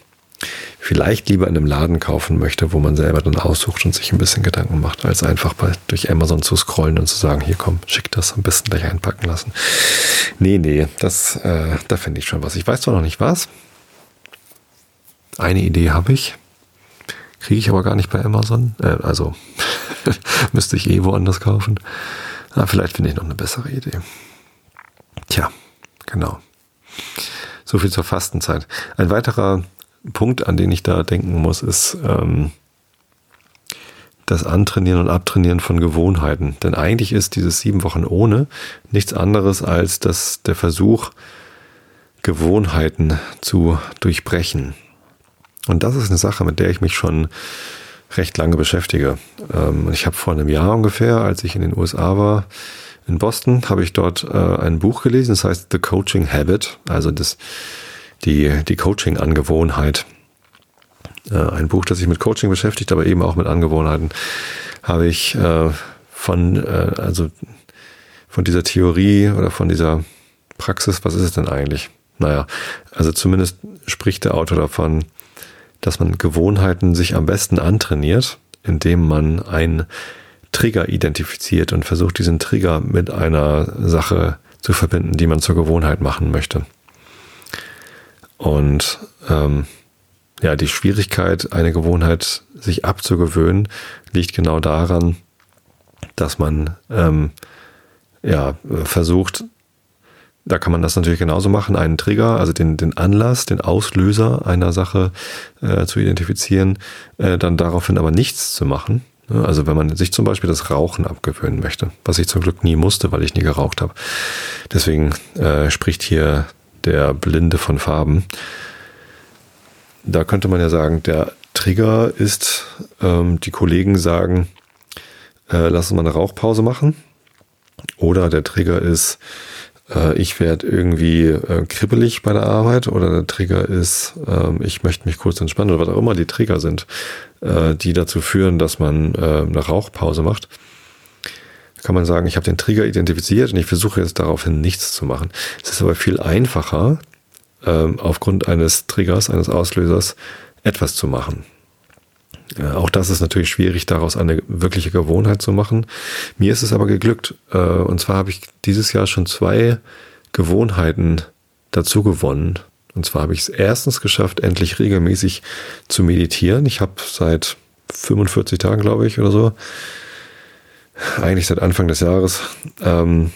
[SPEAKER 1] vielleicht lieber in einem Laden kaufen möchte, wo man selber dann aussucht und sich ein bisschen Gedanken macht, als einfach bei, durch Amazon zu scrollen und zu sagen, hier komm, schick das am besten gleich einpacken lassen. Nee, nee, das, äh, da finde ich schon was. Ich weiß zwar noch nicht was. Eine Idee habe ich. Kriege ich aber gar nicht bei Amazon. Äh, also müsste ich eh woanders kaufen. Aber vielleicht finde ich noch eine bessere Idee. Tja, genau. So viel zur Fastenzeit. Ein weiterer Punkt, an den ich da denken muss, ist ähm, das Antrainieren und Abtrainieren von Gewohnheiten. Denn eigentlich ist dieses sieben Wochen ohne nichts anderes als das, der Versuch, Gewohnheiten zu durchbrechen. Und das ist eine Sache, mit der ich mich schon recht lange beschäftige. Ähm, ich habe vor einem Jahr ungefähr, als ich in den USA war, in Boston habe ich dort äh, ein Buch gelesen, das heißt The Coaching Habit, also das, die, die Coaching-Angewohnheit. Äh, ein Buch, das sich mit Coaching beschäftigt, aber eben auch mit Angewohnheiten, habe ich äh, von, äh, also von dieser Theorie oder von dieser Praxis, was ist es denn eigentlich? Naja, also zumindest spricht der Autor davon, dass man Gewohnheiten sich am besten antrainiert, indem man ein Trigger identifiziert und versucht, diesen Trigger mit einer Sache zu verbinden, die man zur Gewohnheit machen möchte. Und ähm, ja, die Schwierigkeit, eine Gewohnheit sich abzugewöhnen, liegt genau daran, dass man ähm, ja versucht, da kann man das natürlich genauso machen, einen Trigger, also den, den Anlass, den Auslöser einer Sache äh, zu identifizieren, äh, dann daraufhin aber nichts zu machen, also wenn man sich zum Beispiel das Rauchen abgewöhnen möchte, was ich zum Glück nie musste, weil ich nie geraucht habe. Deswegen äh, spricht hier der Blinde von Farben. Da könnte man ja sagen, der Trigger ist, ähm, die Kollegen sagen, äh, lass uns mal eine Rauchpause machen. Oder der Trigger ist, äh, ich werde irgendwie äh, kribbelig bei der Arbeit oder der Trigger ist, äh, ich möchte mich kurz entspannen oder was auch immer die Trigger sind, äh, die dazu führen, dass man äh, eine Rauchpause macht. Kann man sagen, ich habe den Trigger identifiziert und ich versuche jetzt daraufhin nichts zu machen. Es ist aber viel einfacher, ähm, aufgrund eines Triggers, eines Auslösers, etwas zu machen. Auch das ist natürlich schwierig, daraus eine wirkliche Gewohnheit zu machen. Mir ist es aber geglückt. Äh, und zwar habe ich dieses Jahr schon zwei Gewohnheiten dazu gewonnen. Und zwar habe ich es erstens geschafft, endlich regelmäßig zu meditieren. Ich habe seit 45 Tagen, glaube ich, oder so, eigentlich seit Anfang des Jahres, ähm,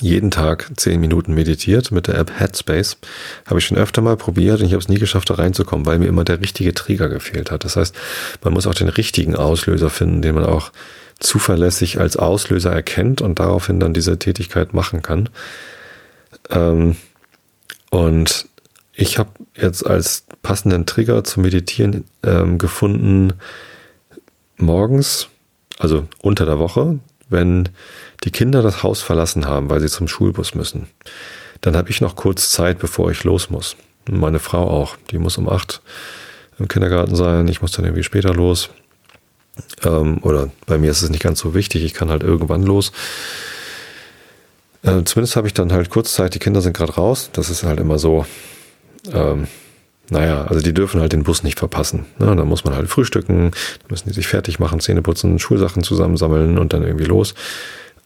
[SPEAKER 1] jeden Tag zehn Minuten meditiert mit der App Headspace. Habe ich schon öfter mal probiert und ich habe es nie geschafft, da reinzukommen, weil mir immer der richtige Trigger gefehlt hat. Das heißt, man muss auch den richtigen Auslöser finden, den man auch zuverlässig als Auslöser erkennt und daraufhin dann diese Tätigkeit machen kann. Ähm, und ich habe jetzt als passenden Trigger zum Meditieren ähm, gefunden, morgens, also unter der Woche, wenn die Kinder das Haus verlassen haben, weil sie zum Schulbus müssen, dann habe ich noch kurz Zeit, bevor ich los muss. Meine Frau auch. Die muss um acht im Kindergarten sein. Ich muss dann irgendwie später los. Ähm, oder bei mir ist es nicht ganz so wichtig. Ich kann halt irgendwann los. Äh, zumindest habe ich dann halt kurz Zeit. Die Kinder sind gerade raus. Das ist halt immer so. Ähm, naja, also die dürfen halt den Bus nicht verpassen. Ne? Da muss man halt frühstücken, da müssen die sich fertig machen, Zähne putzen, Schulsachen zusammensammeln und dann irgendwie los.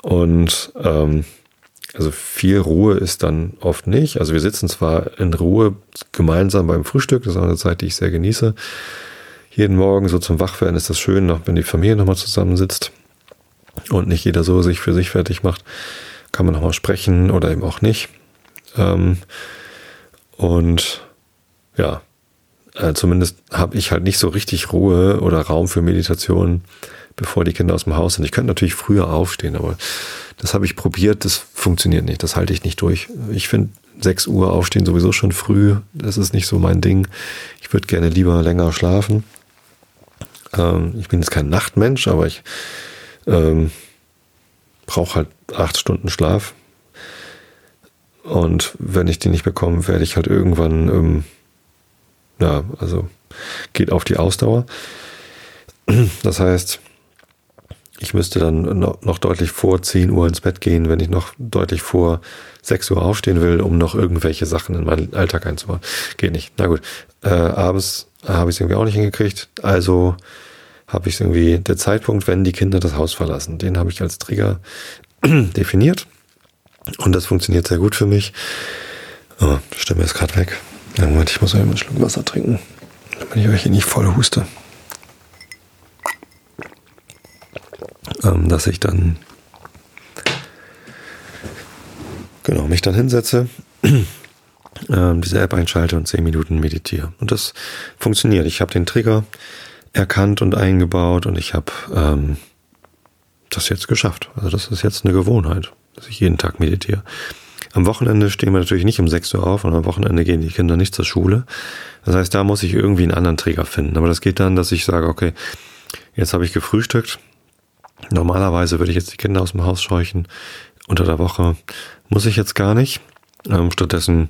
[SPEAKER 1] Und ähm, also viel Ruhe ist dann oft nicht. Also wir sitzen zwar in Ruhe gemeinsam beim Frühstück, das ist auch eine Zeit, die ich sehr genieße. Jeden Morgen so zum Wachwerden ist das schön, wenn die Familie nochmal zusammensitzt und nicht jeder so sich für sich fertig macht. Kann man nochmal sprechen oder eben auch nicht. Ähm, und ja, äh, zumindest habe ich halt nicht so richtig Ruhe oder Raum für Meditation, bevor die Kinder aus dem Haus sind. Ich könnte natürlich früher aufstehen, aber das habe ich probiert, das funktioniert nicht, das halte ich nicht durch. Ich finde 6 Uhr aufstehen sowieso schon früh, das ist nicht so mein Ding. Ich würde gerne lieber länger schlafen. Ähm, ich bin jetzt kein Nachtmensch, aber ich ähm, brauche halt acht Stunden Schlaf. Und wenn ich die nicht bekomme, werde ich halt irgendwann, ähm, ja, also geht auf die Ausdauer. Das heißt, ich müsste dann noch deutlich vor 10 Uhr ins Bett gehen, wenn ich noch deutlich vor 6 Uhr aufstehen will, um noch irgendwelche Sachen in meinen Alltag einzubauen. Geht nicht. Na gut. Äh, abends habe ich es irgendwie auch nicht hingekriegt. Also habe ich irgendwie der Zeitpunkt, wenn die Kinder das Haus verlassen. Den habe ich als Trigger definiert. Und das funktioniert sehr gut für mich. Oh, Stimme ist gerade weg. Ja, Moment, ich muss einen Schluck Wasser trinken, damit ich euch hier nicht voll huste. ähm, dass ich dann genau mich dann hinsetze, ähm, diese App einschalte und zehn Minuten meditiere. Und das funktioniert. Ich habe den Trigger erkannt und eingebaut und ich habe ähm, das jetzt geschafft. Also das ist jetzt eine Gewohnheit, dass ich jeden Tag meditiere. Am Wochenende stehen wir natürlich nicht um 6 Uhr auf und am Wochenende gehen die Kinder nicht zur Schule. Das heißt, da muss ich irgendwie einen anderen Trigger finden. Aber das geht dann, dass ich sage, okay, jetzt habe ich gefrühstückt, Normalerweise würde ich jetzt die Kinder aus dem Haus scheuchen. Unter der Woche muss ich jetzt gar nicht. Ähm, stattdessen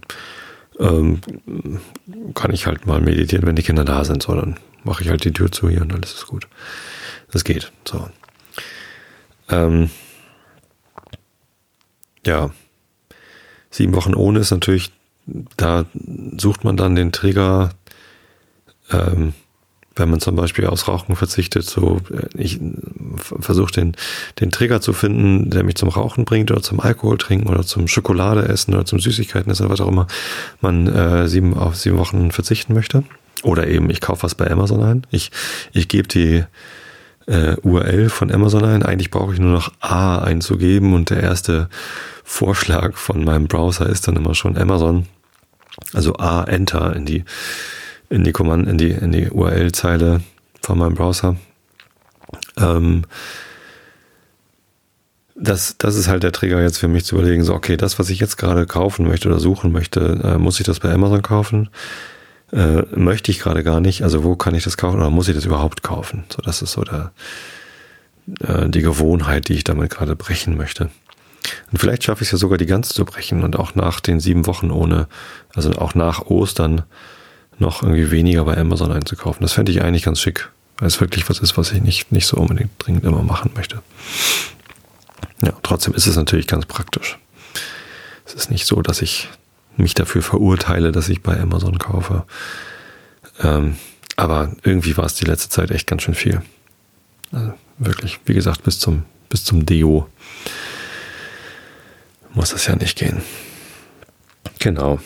[SPEAKER 1] ähm, kann ich halt mal meditieren, wenn die Kinder da sind. So, dann mache ich halt die Tür zu hier und alles ist gut. Das geht. So. Ähm, ja. Sieben Wochen ohne ist natürlich, da sucht man dann den Trigger, ähm, wenn man zum Beispiel aus Rauchen verzichtet, so äh, ich versuche den, den Trigger zu finden, der mich zum Rauchen bringt oder zum Alkohol trinken oder zum Schokolade essen oder zum Süßigkeiten essen oder was auch immer man äh, sieben auf sieben Wochen verzichten möchte. Oder eben, ich kaufe was bei Amazon ein. Ich, ich gebe die äh, URL von Amazon ein. Eigentlich brauche ich nur noch A einzugeben und der erste Vorschlag von meinem Browser ist dann immer schon Amazon. Also A, Enter in die in die Kommand, in die, in die URL-Zeile von meinem Browser. Ähm, das, das ist halt der Trigger jetzt für mich zu überlegen, so, okay, das, was ich jetzt gerade kaufen möchte oder suchen möchte, äh, muss ich das bei Amazon kaufen? Äh, möchte ich gerade gar nicht, also wo kann ich das kaufen oder muss ich das überhaupt kaufen? So, das ist so der, äh, die Gewohnheit, die ich damit gerade brechen möchte. Und vielleicht schaffe ich es ja sogar, die ganze zu brechen und auch nach den sieben Wochen ohne, also auch nach Ostern noch irgendwie weniger bei Amazon einzukaufen. Das fände ich eigentlich ganz schick, weil es wirklich was ist, was ich nicht, nicht so unbedingt dringend immer machen möchte. Ja, trotzdem ist es natürlich ganz praktisch. Es ist nicht so, dass ich mich dafür verurteile, dass ich bei Amazon kaufe. Ähm, aber irgendwie war es die letzte Zeit echt ganz schön viel. Also wirklich, wie gesagt, bis zum, bis zum Deo muss das ja nicht gehen. Genau.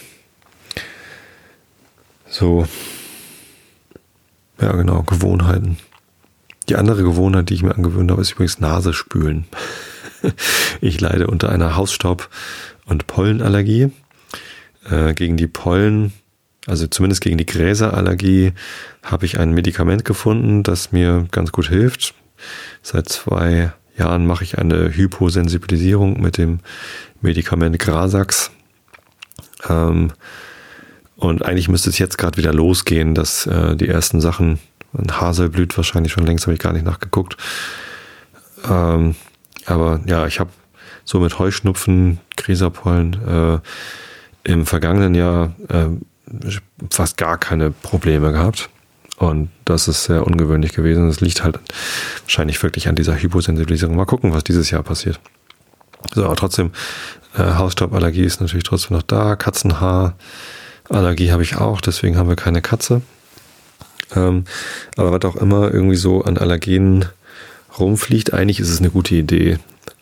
[SPEAKER 1] So, ja genau, Gewohnheiten. Die andere Gewohnheit, die ich mir angewöhnt habe, ist übrigens Nase spülen. ich leide unter einer Hausstaub- und Pollenallergie. Äh, gegen die Pollen, also zumindest gegen die Gräserallergie, habe ich ein Medikament gefunden, das mir ganz gut hilft. Seit zwei Jahren mache ich eine Hyposensibilisierung mit dem Medikament Grasax. Ähm, und eigentlich müsste es jetzt gerade wieder losgehen, dass äh, die ersten Sachen, Hasel blüht wahrscheinlich schon längst, habe ich gar nicht nachgeguckt. Ähm, Aber ja, ich habe so mit Heuschnupfen, Gräserpollen äh, im vergangenen Jahr äh, fast gar keine Probleme gehabt. Und das ist sehr ungewöhnlich gewesen. Das liegt halt wahrscheinlich wirklich an dieser Hyposensibilisierung. Mal gucken, was dieses Jahr passiert. So, aber trotzdem, äh, Hausstauballergie ist natürlich trotzdem noch da. Katzenhaarallergie habe ich auch, deswegen haben wir keine Katze. Ähm, aber was auch immer irgendwie so an Allergenen rumfliegt, eigentlich ist es eine gute Idee,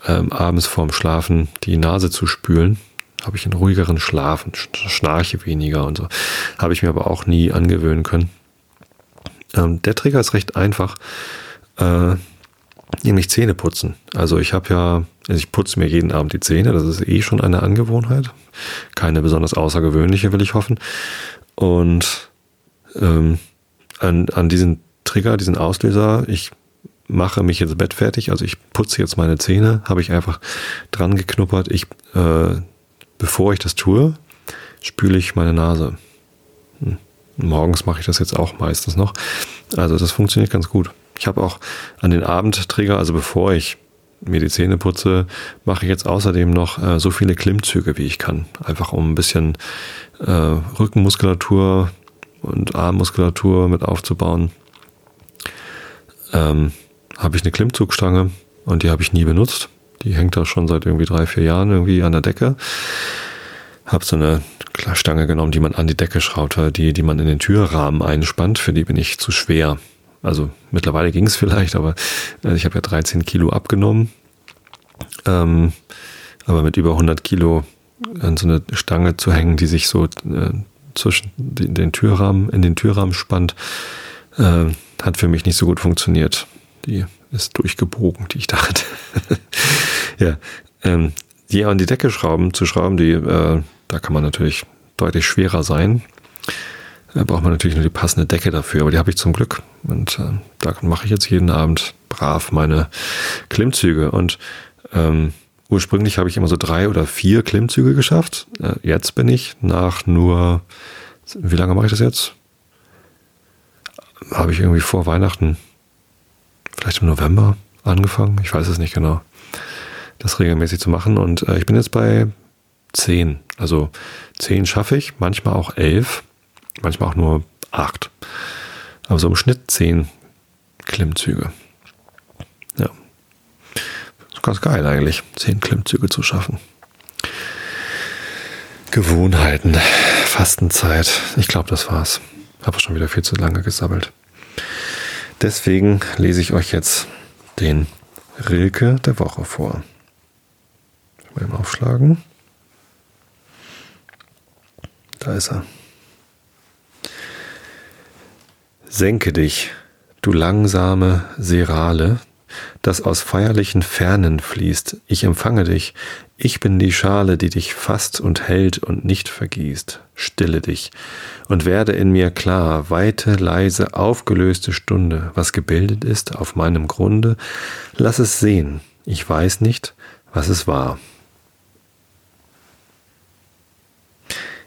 [SPEAKER 1] ähm, abends vorm Schlafen die Nase zu spülen. Habe ich einen ruhigeren Schlafen, schnarche weniger und so. Habe ich mir aber auch nie angewöhnen können. Ähm, der Trigger ist recht einfach, äh, nämlich Zähne putzen. Also ich habe ja, also ich putze mir jeden Abend die Zähne, das ist eh schon eine Angewohnheit. Keine besonders außergewöhnliche, will ich hoffen. Und ähm, an, an diesen Trigger, diesen Auslöser, ich mache mich jetzt Bett fertig, also ich putze jetzt meine Zähne, habe ich einfach dran geknuppert. Ich, äh, bevor ich das tue, spüle ich meine Nase. Hm. Morgens mache ich das jetzt auch meistens noch. Also das funktioniert ganz gut. Ich habe auch an den Abendtrigger, also bevor ich mir die Zähne putze, mache ich jetzt außerdem noch äh, so viele Klimmzüge, wie ich kann. Einfach um ein bisschen äh, Rückenmuskulatur und Armmuskulatur mit aufzubauen. Ähm, habe ich eine Klimmzugstange und die habe ich nie benutzt. Die hängt da schon seit irgendwie drei, vier Jahren irgendwie an der Decke. Habe so eine Stange genommen, die man an die Decke schraubt, die, die man in den Türrahmen einspannt. Für die bin ich zu schwer. Also mittlerweile ging es vielleicht, aber äh, ich habe ja 13 Kilo abgenommen. Ähm, aber mit über 100 Kilo an so eine Stange zu hängen, die sich so äh, zwischen den Türrahmen, in den Türrahmen spannt, äh, hat für mich nicht so gut funktioniert. Die ist durchgebogen, die ich da hatte. ja, ähm, die an die Decke schrauben, zu schrauben, die, äh, da kann man natürlich deutlich schwerer sein. Da braucht man natürlich nur die passende Decke dafür, aber die habe ich zum Glück. Und äh, da mache ich jetzt jeden Abend brav meine Klimmzüge. Und ähm, ursprünglich habe ich immer so drei oder vier Klimmzüge geschafft. Äh, jetzt bin ich nach nur, wie lange mache ich das jetzt? Habe ich irgendwie vor Weihnachten vielleicht im November angefangen, ich weiß es nicht genau, das regelmäßig zu machen. Und äh, ich bin jetzt bei zehn. Also zehn schaffe ich, manchmal auch elf, manchmal auch nur acht. Aber so im Schnitt zehn Klimmzüge. Ja. ist ganz geil eigentlich, zehn Klimmzüge zu schaffen. Gewohnheiten, Fastenzeit. Ich glaube, das war's. Habe schon wieder viel zu lange gesammelt. Deswegen lese ich euch jetzt den Rilke der Woche vor. Mal aufschlagen. Da ist er. Senke dich, du langsame Serale, das aus feierlichen Fernen fließt. Ich empfange dich. Ich bin die Schale, die dich fasst und hält und nicht vergießt. Stille dich und werde in mir klar, weite, leise, aufgelöste Stunde, was gebildet ist auf meinem Grunde. Lass es sehen. Ich weiß nicht, was es war.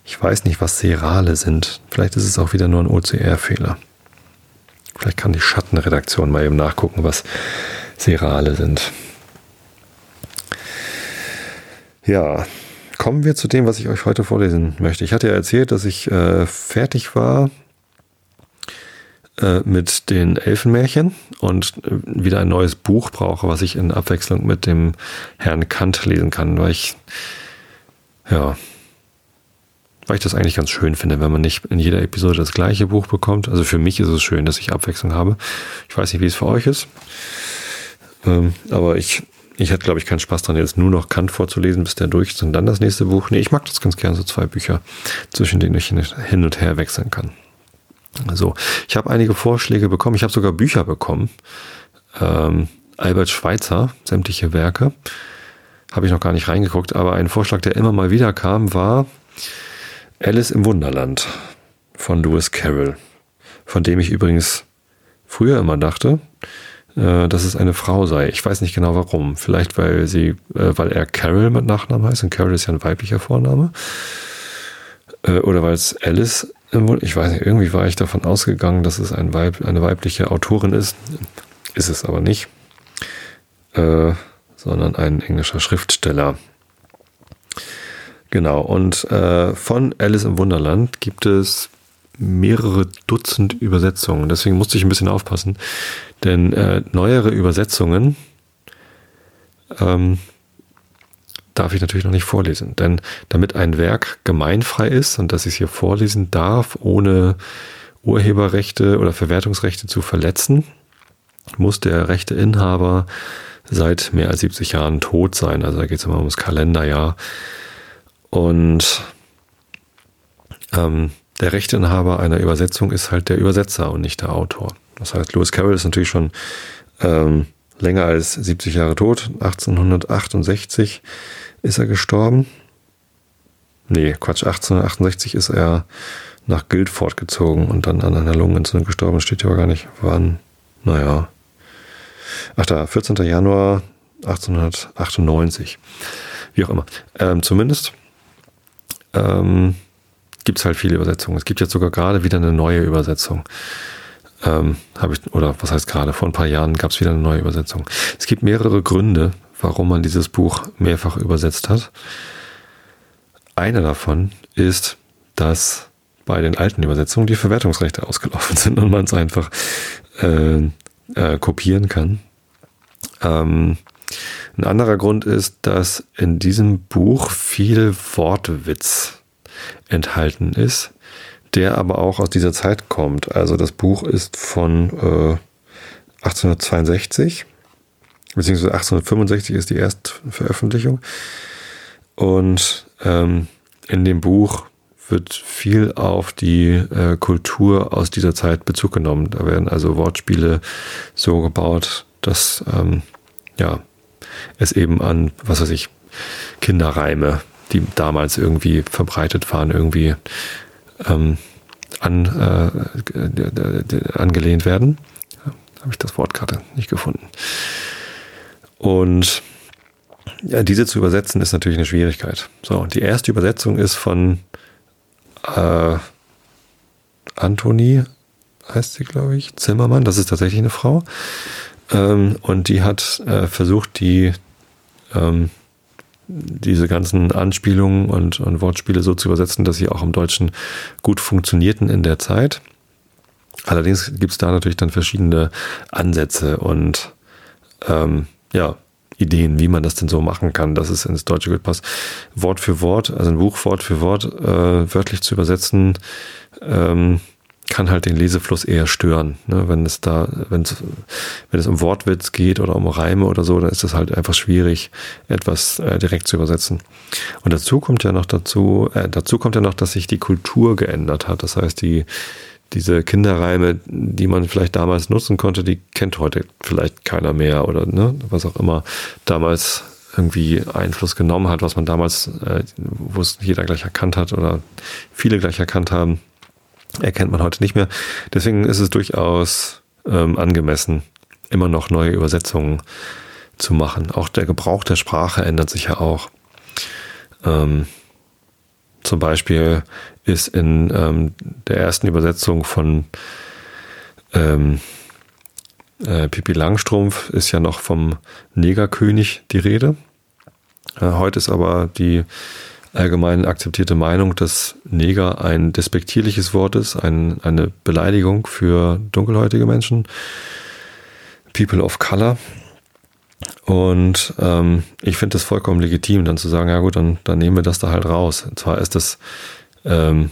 [SPEAKER 1] Ich weiß nicht, was Serale sind. Vielleicht ist es auch wieder nur ein OCR-Fehler. Vielleicht kann die Schattenredaktion mal eben nachgucken, was Serale sind. Ja, kommen wir zu dem, was ich euch heute vorlesen möchte. Ich hatte ja erzählt, dass ich äh, fertig war äh, mit den Elfenmärchen und äh, wieder ein neues Buch brauche, was ich in Abwechslung mit dem Herrn Kant lesen kann, weil ich ja weil ich das eigentlich ganz schön finde, wenn man nicht in jeder Episode das gleiche Buch bekommt. Also für mich ist es schön, dass ich Abwechslung habe. Ich weiß nicht, wie es für euch ist. Ähm, aber ich, ich hätte, glaube ich, keinen Spaß dran, jetzt nur noch Kant vorzulesen, bis der durch ist und dann das nächste Buch. Nee, ich mag das ganz gerne, so zwei Bücher, zwischen denen ich hin und her wechseln kann. So, ich habe einige Vorschläge bekommen. Ich habe sogar Bücher bekommen. Ähm, Albert Schweitzer, sämtliche Werke. Habe ich noch gar nicht reingeguckt, aber ein Vorschlag, der immer mal wieder kam, war Alice im Wunderland von Lewis Carroll, von dem ich übrigens früher immer dachte, äh, dass es eine Frau sei. Ich weiß nicht genau warum. Vielleicht weil sie, äh, weil er Carol mit Nachnamen heißt und Carol ist ja ein weiblicher Vorname. Äh, oder weil es Alice, ich weiß nicht, irgendwie war ich davon ausgegangen, dass es ein Weib, eine weibliche Autorin ist. Ist es aber nicht. so, sondern ein englischer Schriftsteller. Genau, und äh, von Alice im Wunderland gibt es mehrere Dutzend Übersetzungen. Deswegen musste ich ein bisschen aufpassen, denn äh, neuere Übersetzungen ähm, darf ich natürlich noch nicht vorlesen. Denn damit ein Werk gemeinfrei ist und dass ich es hier vorlesen darf, ohne Urheberrechte oder Verwertungsrechte zu verletzen, muss der Rechteinhaber seit mehr als 70 Jahren tot sein. Also da geht es immer ums Kalenderjahr. Und ähm, der Rechteinhaber einer Übersetzung ist halt der Übersetzer und nicht der Autor. Das heißt, Lewis Carroll ist natürlich schon ähm, länger als 70 Jahre tot. 1868 ist er gestorben. Nee, Quatsch, 1868 ist er nach Guildford gezogen und dann an einer Lungenentzündung gestorben. Steht ja aber gar nicht, wann. Naja. Ach da, 14. Januar 1898. Wie auch immer. Ähm, zumindest ähm, gibt es halt viele Übersetzungen. Es gibt jetzt sogar gerade wieder eine neue Übersetzung. Ähm, habe ich, oder was heißt gerade, vor ein paar Jahren gab es wieder eine neue Übersetzung. Es gibt mehrere Gründe, warum man dieses Buch mehrfach übersetzt hat. Einer davon ist, dass bei den alten Übersetzungen die Verwertungsrechte ausgelaufen sind und man es einfach äh, äh, kopieren kann. Ähm, ein anderer Grund ist, dass in diesem Buch viel Wortwitz enthalten ist, der aber auch aus dieser Zeit kommt. Also das Buch ist von äh, 1862, beziehungsweise 1865 ist die Erstveröffentlichung. Und ähm, in dem Buch wird viel auf die äh, Kultur aus dieser Zeit Bezug genommen. Da werden also Wortspiele so gebaut, dass ähm, ja, es eben an, was weiß ich, Kinderreime die damals irgendwie verbreitet waren, irgendwie ähm, an, äh, angelehnt werden. Ja, Habe ich das Wort gerade nicht gefunden. Und ja, diese zu übersetzen ist natürlich eine Schwierigkeit. So, die erste Übersetzung ist von äh, Anthony, heißt sie, glaube ich, Zimmermann. Das ist tatsächlich eine Frau. Ähm, und die hat äh, versucht, die ähm, diese ganzen Anspielungen und, und Wortspiele so zu übersetzen, dass sie auch im Deutschen gut funktionierten in der Zeit. Allerdings gibt es da natürlich dann verschiedene Ansätze und ähm, ja, Ideen, wie man das denn so machen kann, dass es ins Deutsche gut passt. Wort für Wort, also ein Buch Wort für Wort äh, wörtlich zu übersetzen, ähm, kann halt den Lesefluss eher stören. Ne? Wenn es da, wenn es, wenn es um Wortwitz geht oder um Reime oder so, dann ist es halt einfach schwierig, etwas äh, direkt zu übersetzen. Und dazu kommt ja noch dazu, äh, dazu kommt ja noch, dass sich die Kultur geändert hat. Das heißt, die, diese Kinderreime, die man vielleicht damals nutzen konnte, die kennt heute vielleicht keiner mehr oder ne, was auch immer damals irgendwie Einfluss genommen hat, was man damals, äh, wo es jeder gleich erkannt hat oder viele gleich erkannt haben erkennt man heute nicht mehr. Deswegen ist es durchaus ähm, angemessen, immer noch neue Übersetzungen zu machen. Auch der Gebrauch der Sprache ändert sich ja auch. Ähm, zum Beispiel ist in ähm, der ersten Übersetzung von ähm, äh, Pippi Langstrumpf ist ja noch vom Negerkönig die Rede. Äh, heute ist aber die allgemein akzeptierte Meinung, dass Neger ein despektierliches Wort ist, ein, eine Beleidigung für dunkelhäutige Menschen, People of Color. Und ähm, ich finde es vollkommen legitim, dann zu sagen, ja gut, dann, dann nehmen wir das da halt raus. Und zwar ist das ähm,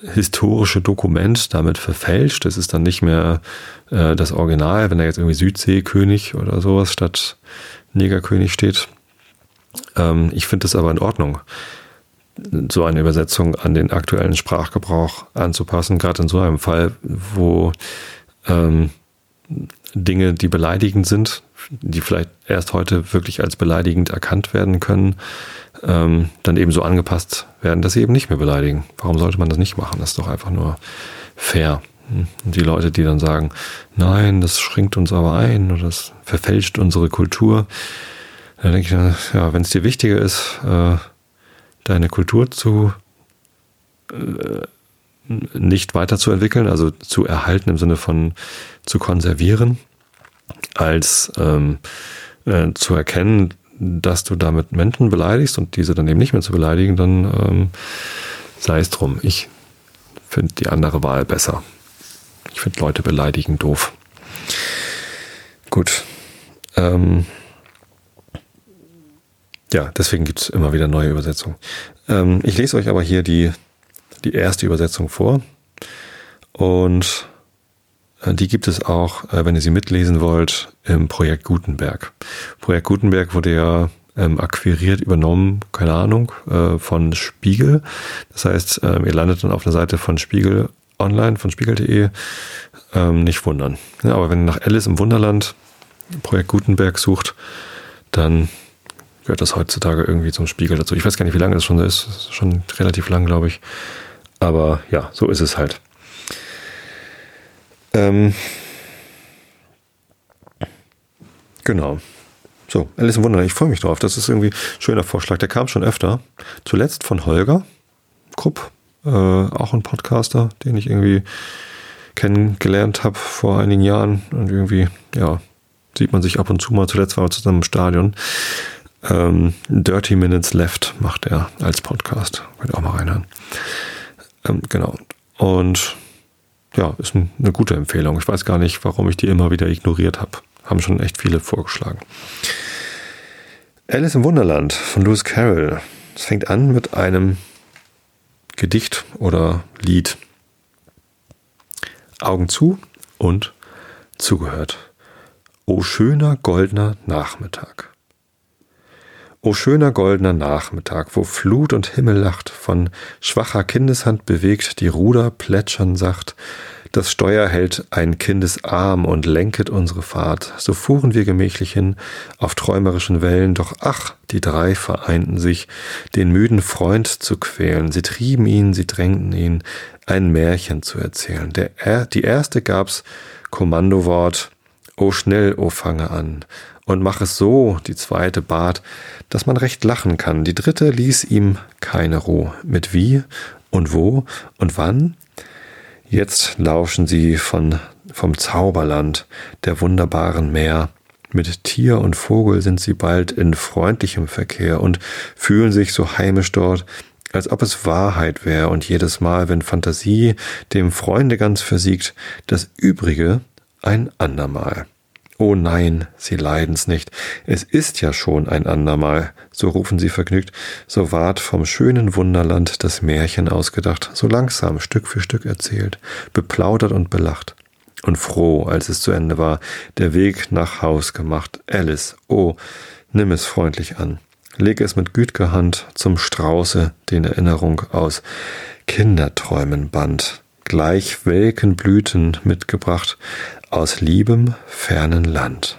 [SPEAKER 1] historische Dokument damit verfälscht. Es ist dann nicht mehr äh, das Original, wenn da jetzt irgendwie Südseekönig oder sowas statt Negerkönig steht. Ähm, ich finde das aber in Ordnung so eine Übersetzung an den aktuellen Sprachgebrauch anzupassen, gerade in so einem Fall, wo ähm, Dinge, die beleidigend sind, die vielleicht erst heute wirklich als beleidigend erkannt werden können, ähm, dann eben so angepasst werden, dass sie eben nicht mehr beleidigen. Warum sollte man das nicht machen? Das ist doch einfach nur fair. Und die Leute, die dann sagen, nein, das schränkt uns aber ein oder das verfälscht unsere Kultur, da denke ich, ja, wenn es dir wichtiger ist, äh, deine Kultur zu äh, nicht weiterzuentwickeln, also zu erhalten im Sinne von zu konservieren, als ähm, äh, zu erkennen, dass du damit Menschen beleidigst und diese dann eben nicht mehr zu beleidigen, dann ähm, sei es drum. Ich finde die andere Wahl besser. Ich finde Leute beleidigen doof. Gut. Ähm, ja, deswegen gibt es immer wieder neue Übersetzungen. Ähm, ich lese euch aber hier die, die erste Übersetzung vor. Und äh, die gibt es auch, äh, wenn ihr sie mitlesen wollt, im Projekt Gutenberg. Projekt Gutenberg wurde ja ähm, akquiriert, übernommen, keine Ahnung, äh, von Spiegel. Das heißt, ähm, ihr landet dann auf der Seite von Spiegel online, von spiegel.de. Ähm, nicht wundern. Ja, aber wenn ihr nach Alice im Wunderland Projekt Gutenberg sucht, dann gehört das heutzutage irgendwie zum Spiegel dazu. Ich weiß gar nicht, wie lange das schon ist. Das ist schon relativ lang, glaube ich. Aber ja, so ist es halt. Ähm, genau. So, Alice im Wunderland. Ich freue mich drauf. Das ist irgendwie ein schöner Vorschlag. Der kam schon öfter. Zuletzt von Holger Krupp, äh, auch ein Podcaster, den ich irgendwie kennengelernt habe vor einigen Jahren. Und irgendwie, ja, sieht man sich ab und zu mal. Zuletzt waren wir zusammen im Stadion. Ähm, Dirty Minutes Left macht er als Podcast. Könnt ihr auch mal reinhören. Ähm, genau. Und ja, ist ein, eine gute Empfehlung. Ich weiß gar nicht, warum ich die immer wieder ignoriert habe. Haben schon echt viele vorgeschlagen. Alice im Wunderland von Lewis Carroll. Es fängt an mit einem Gedicht oder Lied. Augen zu und zugehört. O schöner goldener Nachmittag. O schöner goldener Nachmittag, wo Flut und Himmel lacht, von schwacher Kindeshand bewegt, die Ruder plätschern sacht, das Steuer hält ein Kindesarm und lenket unsere Fahrt. So fuhren wir gemächlich hin auf träumerischen Wellen, doch ach, die drei vereinten sich, den müden Freund zu quälen. Sie trieben ihn, sie drängten ihn, ein Märchen zu erzählen. Der, die erste gab's Kommandowort, O schnell, o fange an und mach es so, die zweite bat, dass man recht lachen kann. Die dritte ließ ihm keine Ruhe. Mit wie und wo und wann? Jetzt lauschen sie von, vom Zauberland der wunderbaren Meer. Mit Tier und Vogel sind sie bald in freundlichem Verkehr und fühlen sich so heimisch dort, als ob es Wahrheit wäre und jedes Mal, wenn Fantasie dem Freunde ganz versiegt, das Übrige ein andermal. Oh nein, sie leiden's nicht. Es ist ja schon ein andermal, so rufen sie vergnügt, so ward vom schönen Wunderland das Märchen ausgedacht, so langsam Stück für Stück erzählt, beplaudert und belacht. Und froh, als es zu Ende war, der Weg nach Haus gemacht. Alice, oh, nimm es freundlich an. Leg es mit güt'ger Hand zum Strauße, den Erinnerung aus Kinderträumen band, gleich welken Blüten mitgebracht, aus liebem fernen Land.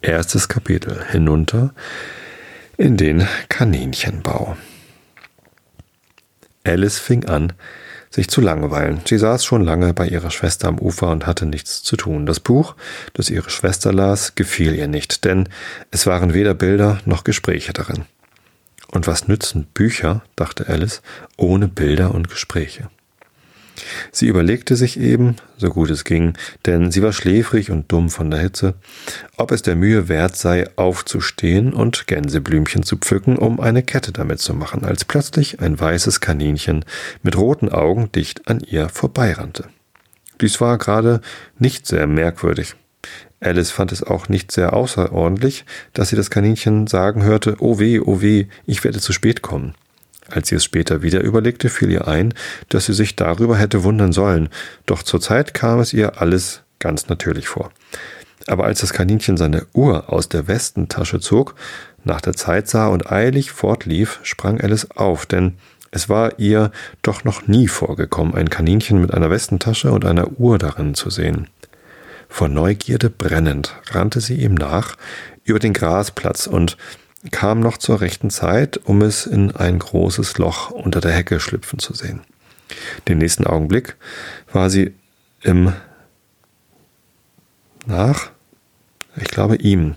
[SPEAKER 1] Erstes Kapitel hinunter in den Kaninchenbau. Alice fing an, sich zu langweilen. Sie saß schon lange bei ihrer Schwester am Ufer und hatte nichts zu tun. Das Buch, das ihre Schwester las, gefiel ihr nicht, denn es waren weder Bilder noch Gespräche darin. Und was nützen Bücher, dachte Alice, ohne Bilder und Gespräche? Sie überlegte sich eben, so gut es ging, denn sie war schläfrig und dumm von der Hitze, ob es der Mühe wert sei, aufzustehen und Gänseblümchen zu pflücken, um eine Kette damit zu machen, als plötzlich ein weißes Kaninchen mit roten Augen dicht an ihr vorbeirannte. Dies war gerade nicht sehr merkwürdig. Alice fand es auch nicht sehr außerordentlich, dass sie das Kaninchen sagen hörte, Oh weh, oh weh, ich werde zu spät kommen. Als sie es später wieder überlegte, fiel ihr ein, dass sie sich darüber hätte wundern sollen, doch zur Zeit kam es ihr alles ganz natürlich vor. Aber als das Kaninchen seine Uhr aus der Westentasche zog, nach der Zeit sah und eilig fortlief, sprang Alice auf, denn es war ihr doch noch nie vorgekommen, ein Kaninchen mit einer Westentasche und einer Uhr darin zu sehen. Vor Neugierde brennend rannte sie ihm nach über den Grasplatz und kam noch zur rechten Zeit, um es in ein großes Loch unter der Hecke schlüpfen zu sehen. Den nächsten Augenblick war sie im nach, ich glaube ihm,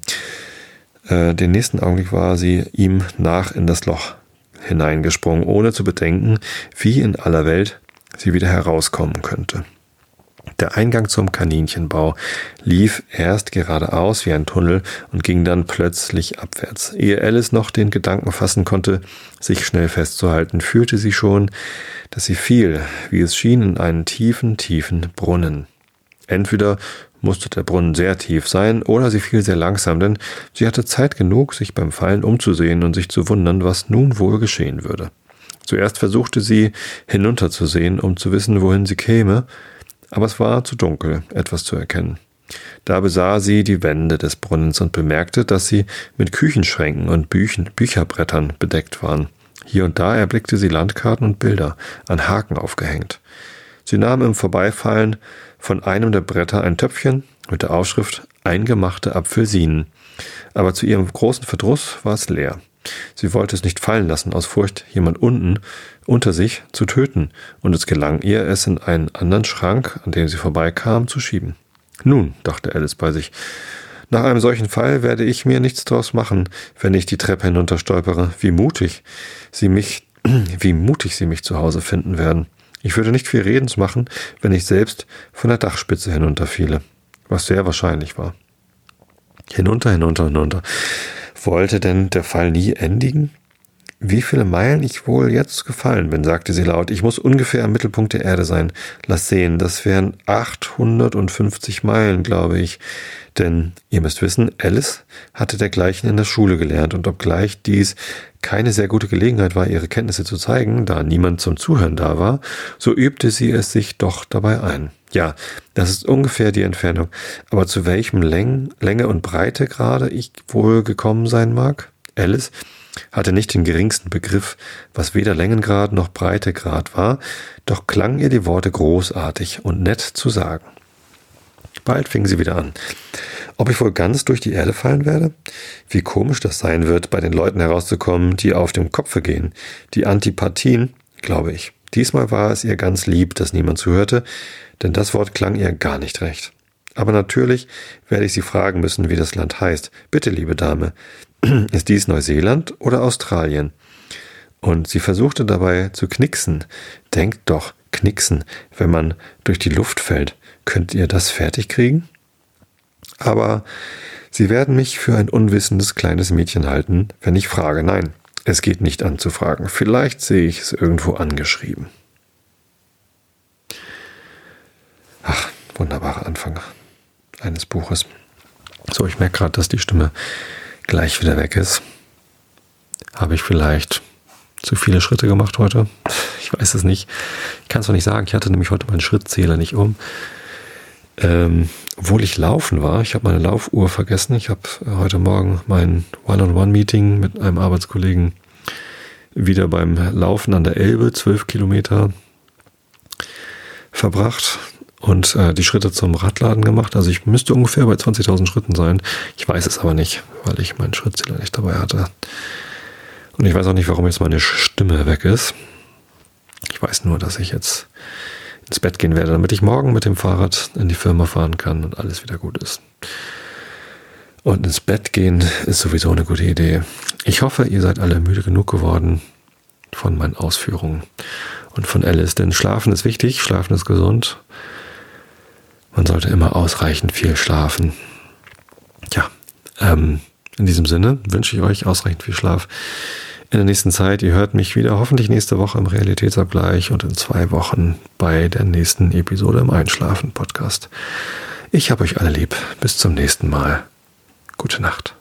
[SPEAKER 1] äh, den nächsten Augenblick war sie ihm nach in das Loch hineingesprungen, ohne zu bedenken, wie in aller Welt sie wieder herauskommen könnte. Der Eingang zum Kaninchenbau lief erst geradeaus wie ein Tunnel und ging dann plötzlich abwärts. Ehe Alice noch den Gedanken fassen konnte, sich schnell festzuhalten, fühlte sie schon, dass sie fiel, wie es schien, in einen tiefen, tiefen Brunnen. Entweder musste der Brunnen sehr tief sein, oder sie fiel sehr langsam, denn sie hatte Zeit genug, sich beim Fallen umzusehen und sich zu wundern, was nun wohl geschehen würde. Zuerst versuchte sie hinunterzusehen, um zu wissen, wohin sie käme, aber es war zu dunkel, etwas zu erkennen. Da besah sie die Wände des Brunnens und bemerkte, dass sie mit Küchenschränken und Büchen, Bücherbrettern bedeckt waren. Hier und da erblickte sie Landkarten und Bilder, an Haken aufgehängt. Sie nahm im Vorbeifallen von einem der Bretter ein Töpfchen mit der Aufschrift Eingemachte Apfelsinen. Aber zu ihrem großen Verdruss war es leer. Sie wollte es nicht fallen lassen, aus Furcht, jemand unten unter sich zu töten, und es gelang ihr, es in einen anderen Schrank, an dem sie vorbeikam, zu schieben. Nun, dachte Alice bei sich, nach einem solchen Fall werde ich mir nichts draus machen, wenn ich die Treppe hinunterstolpere. Wie mutig sie mich, wie mutig sie mich zu Hause finden werden. Ich würde nicht viel Redens machen, wenn ich selbst von der Dachspitze hinunterfiele, was sehr wahrscheinlich war. Hinunter, hinunter, hinunter. Wollte denn der Fall nie endigen? Wie viele Meilen ich wohl jetzt gefallen bin, sagte sie laut. Ich muss ungefähr am Mittelpunkt der Erde sein. Lass sehen, das wären 850 Meilen, glaube ich. Denn ihr müsst wissen, Alice hatte dergleichen in der Schule gelernt und obgleich dies keine sehr gute Gelegenheit war, ihre Kenntnisse zu zeigen, da niemand zum Zuhören da war, so übte sie es sich doch dabei ein. Ja, das ist ungefähr die Entfernung. Aber zu welchem Läng Länge und Breite gerade ich wohl gekommen sein mag? Alice hatte nicht den geringsten Begriff, was weder Längengrad noch Breitegrad war, doch klangen ihr die Worte großartig und nett zu sagen. Bald fing sie wieder an. Ob ich wohl ganz durch die Erde fallen werde? Wie komisch das sein wird, bei den Leuten herauszukommen, die auf dem Kopfe gehen. Die Antipathien, glaube ich. Diesmal war es ihr ganz lieb, dass niemand zuhörte, denn das Wort klang ihr gar nicht recht. Aber natürlich werde ich sie fragen müssen, wie das Land heißt. Bitte, liebe Dame, ist dies Neuseeland oder Australien? Und sie versuchte dabei zu knicksen. Denkt doch, knicksen, wenn man durch die Luft fällt. Könnt ihr das fertig kriegen? Aber sie werden mich für ein unwissendes kleines Mädchen halten, wenn ich frage. Nein, es geht nicht an zu fragen. Vielleicht sehe ich es irgendwo angeschrieben. Ach, wunderbarer Anfang eines Buches. So, ich merke gerade, dass die Stimme gleich wieder weg ist. Habe ich vielleicht zu viele Schritte gemacht heute? Ich weiß es nicht. Ich kann es noch nicht sagen. Ich hatte nämlich heute meinen Schrittzähler nicht um. Ähm, obwohl ich laufen war, ich habe meine Laufuhr vergessen. Ich habe heute Morgen mein One-on-One-Meeting mit einem Arbeitskollegen wieder beim Laufen an der Elbe, zwölf Kilometer verbracht und äh, die Schritte zum Radladen gemacht. Also ich müsste ungefähr bei 20.000 Schritten sein. Ich weiß es aber nicht, weil ich meinen Schrittzähler nicht dabei hatte. Und ich weiß auch nicht, warum jetzt meine Stimme weg ist. Ich weiß nur, dass ich jetzt ins Bett gehen werde, damit ich morgen mit dem Fahrrad in die Firma fahren kann und alles wieder gut ist. Und ins Bett gehen ist sowieso eine gute Idee. Ich hoffe, ihr seid alle müde genug geworden von meinen Ausführungen und von Alice, denn Schlafen ist wichtig, Schlafen ist gesund. Man sollte immer ausreichend viel schlafen. Ja, ähm, in diesem Sinne wünsche ich euch ausreichend viel Schlaf in der nächsten Zeit. Ihr hört mich wieder hoffentlich nächste Woche im Realitätsabgleich und in zwei Wochen bei der nächsten Episode im Einschlafen-Podcast. Ich habe euch alle lieb. Bis zum nächsten Mal. Gute Nacht.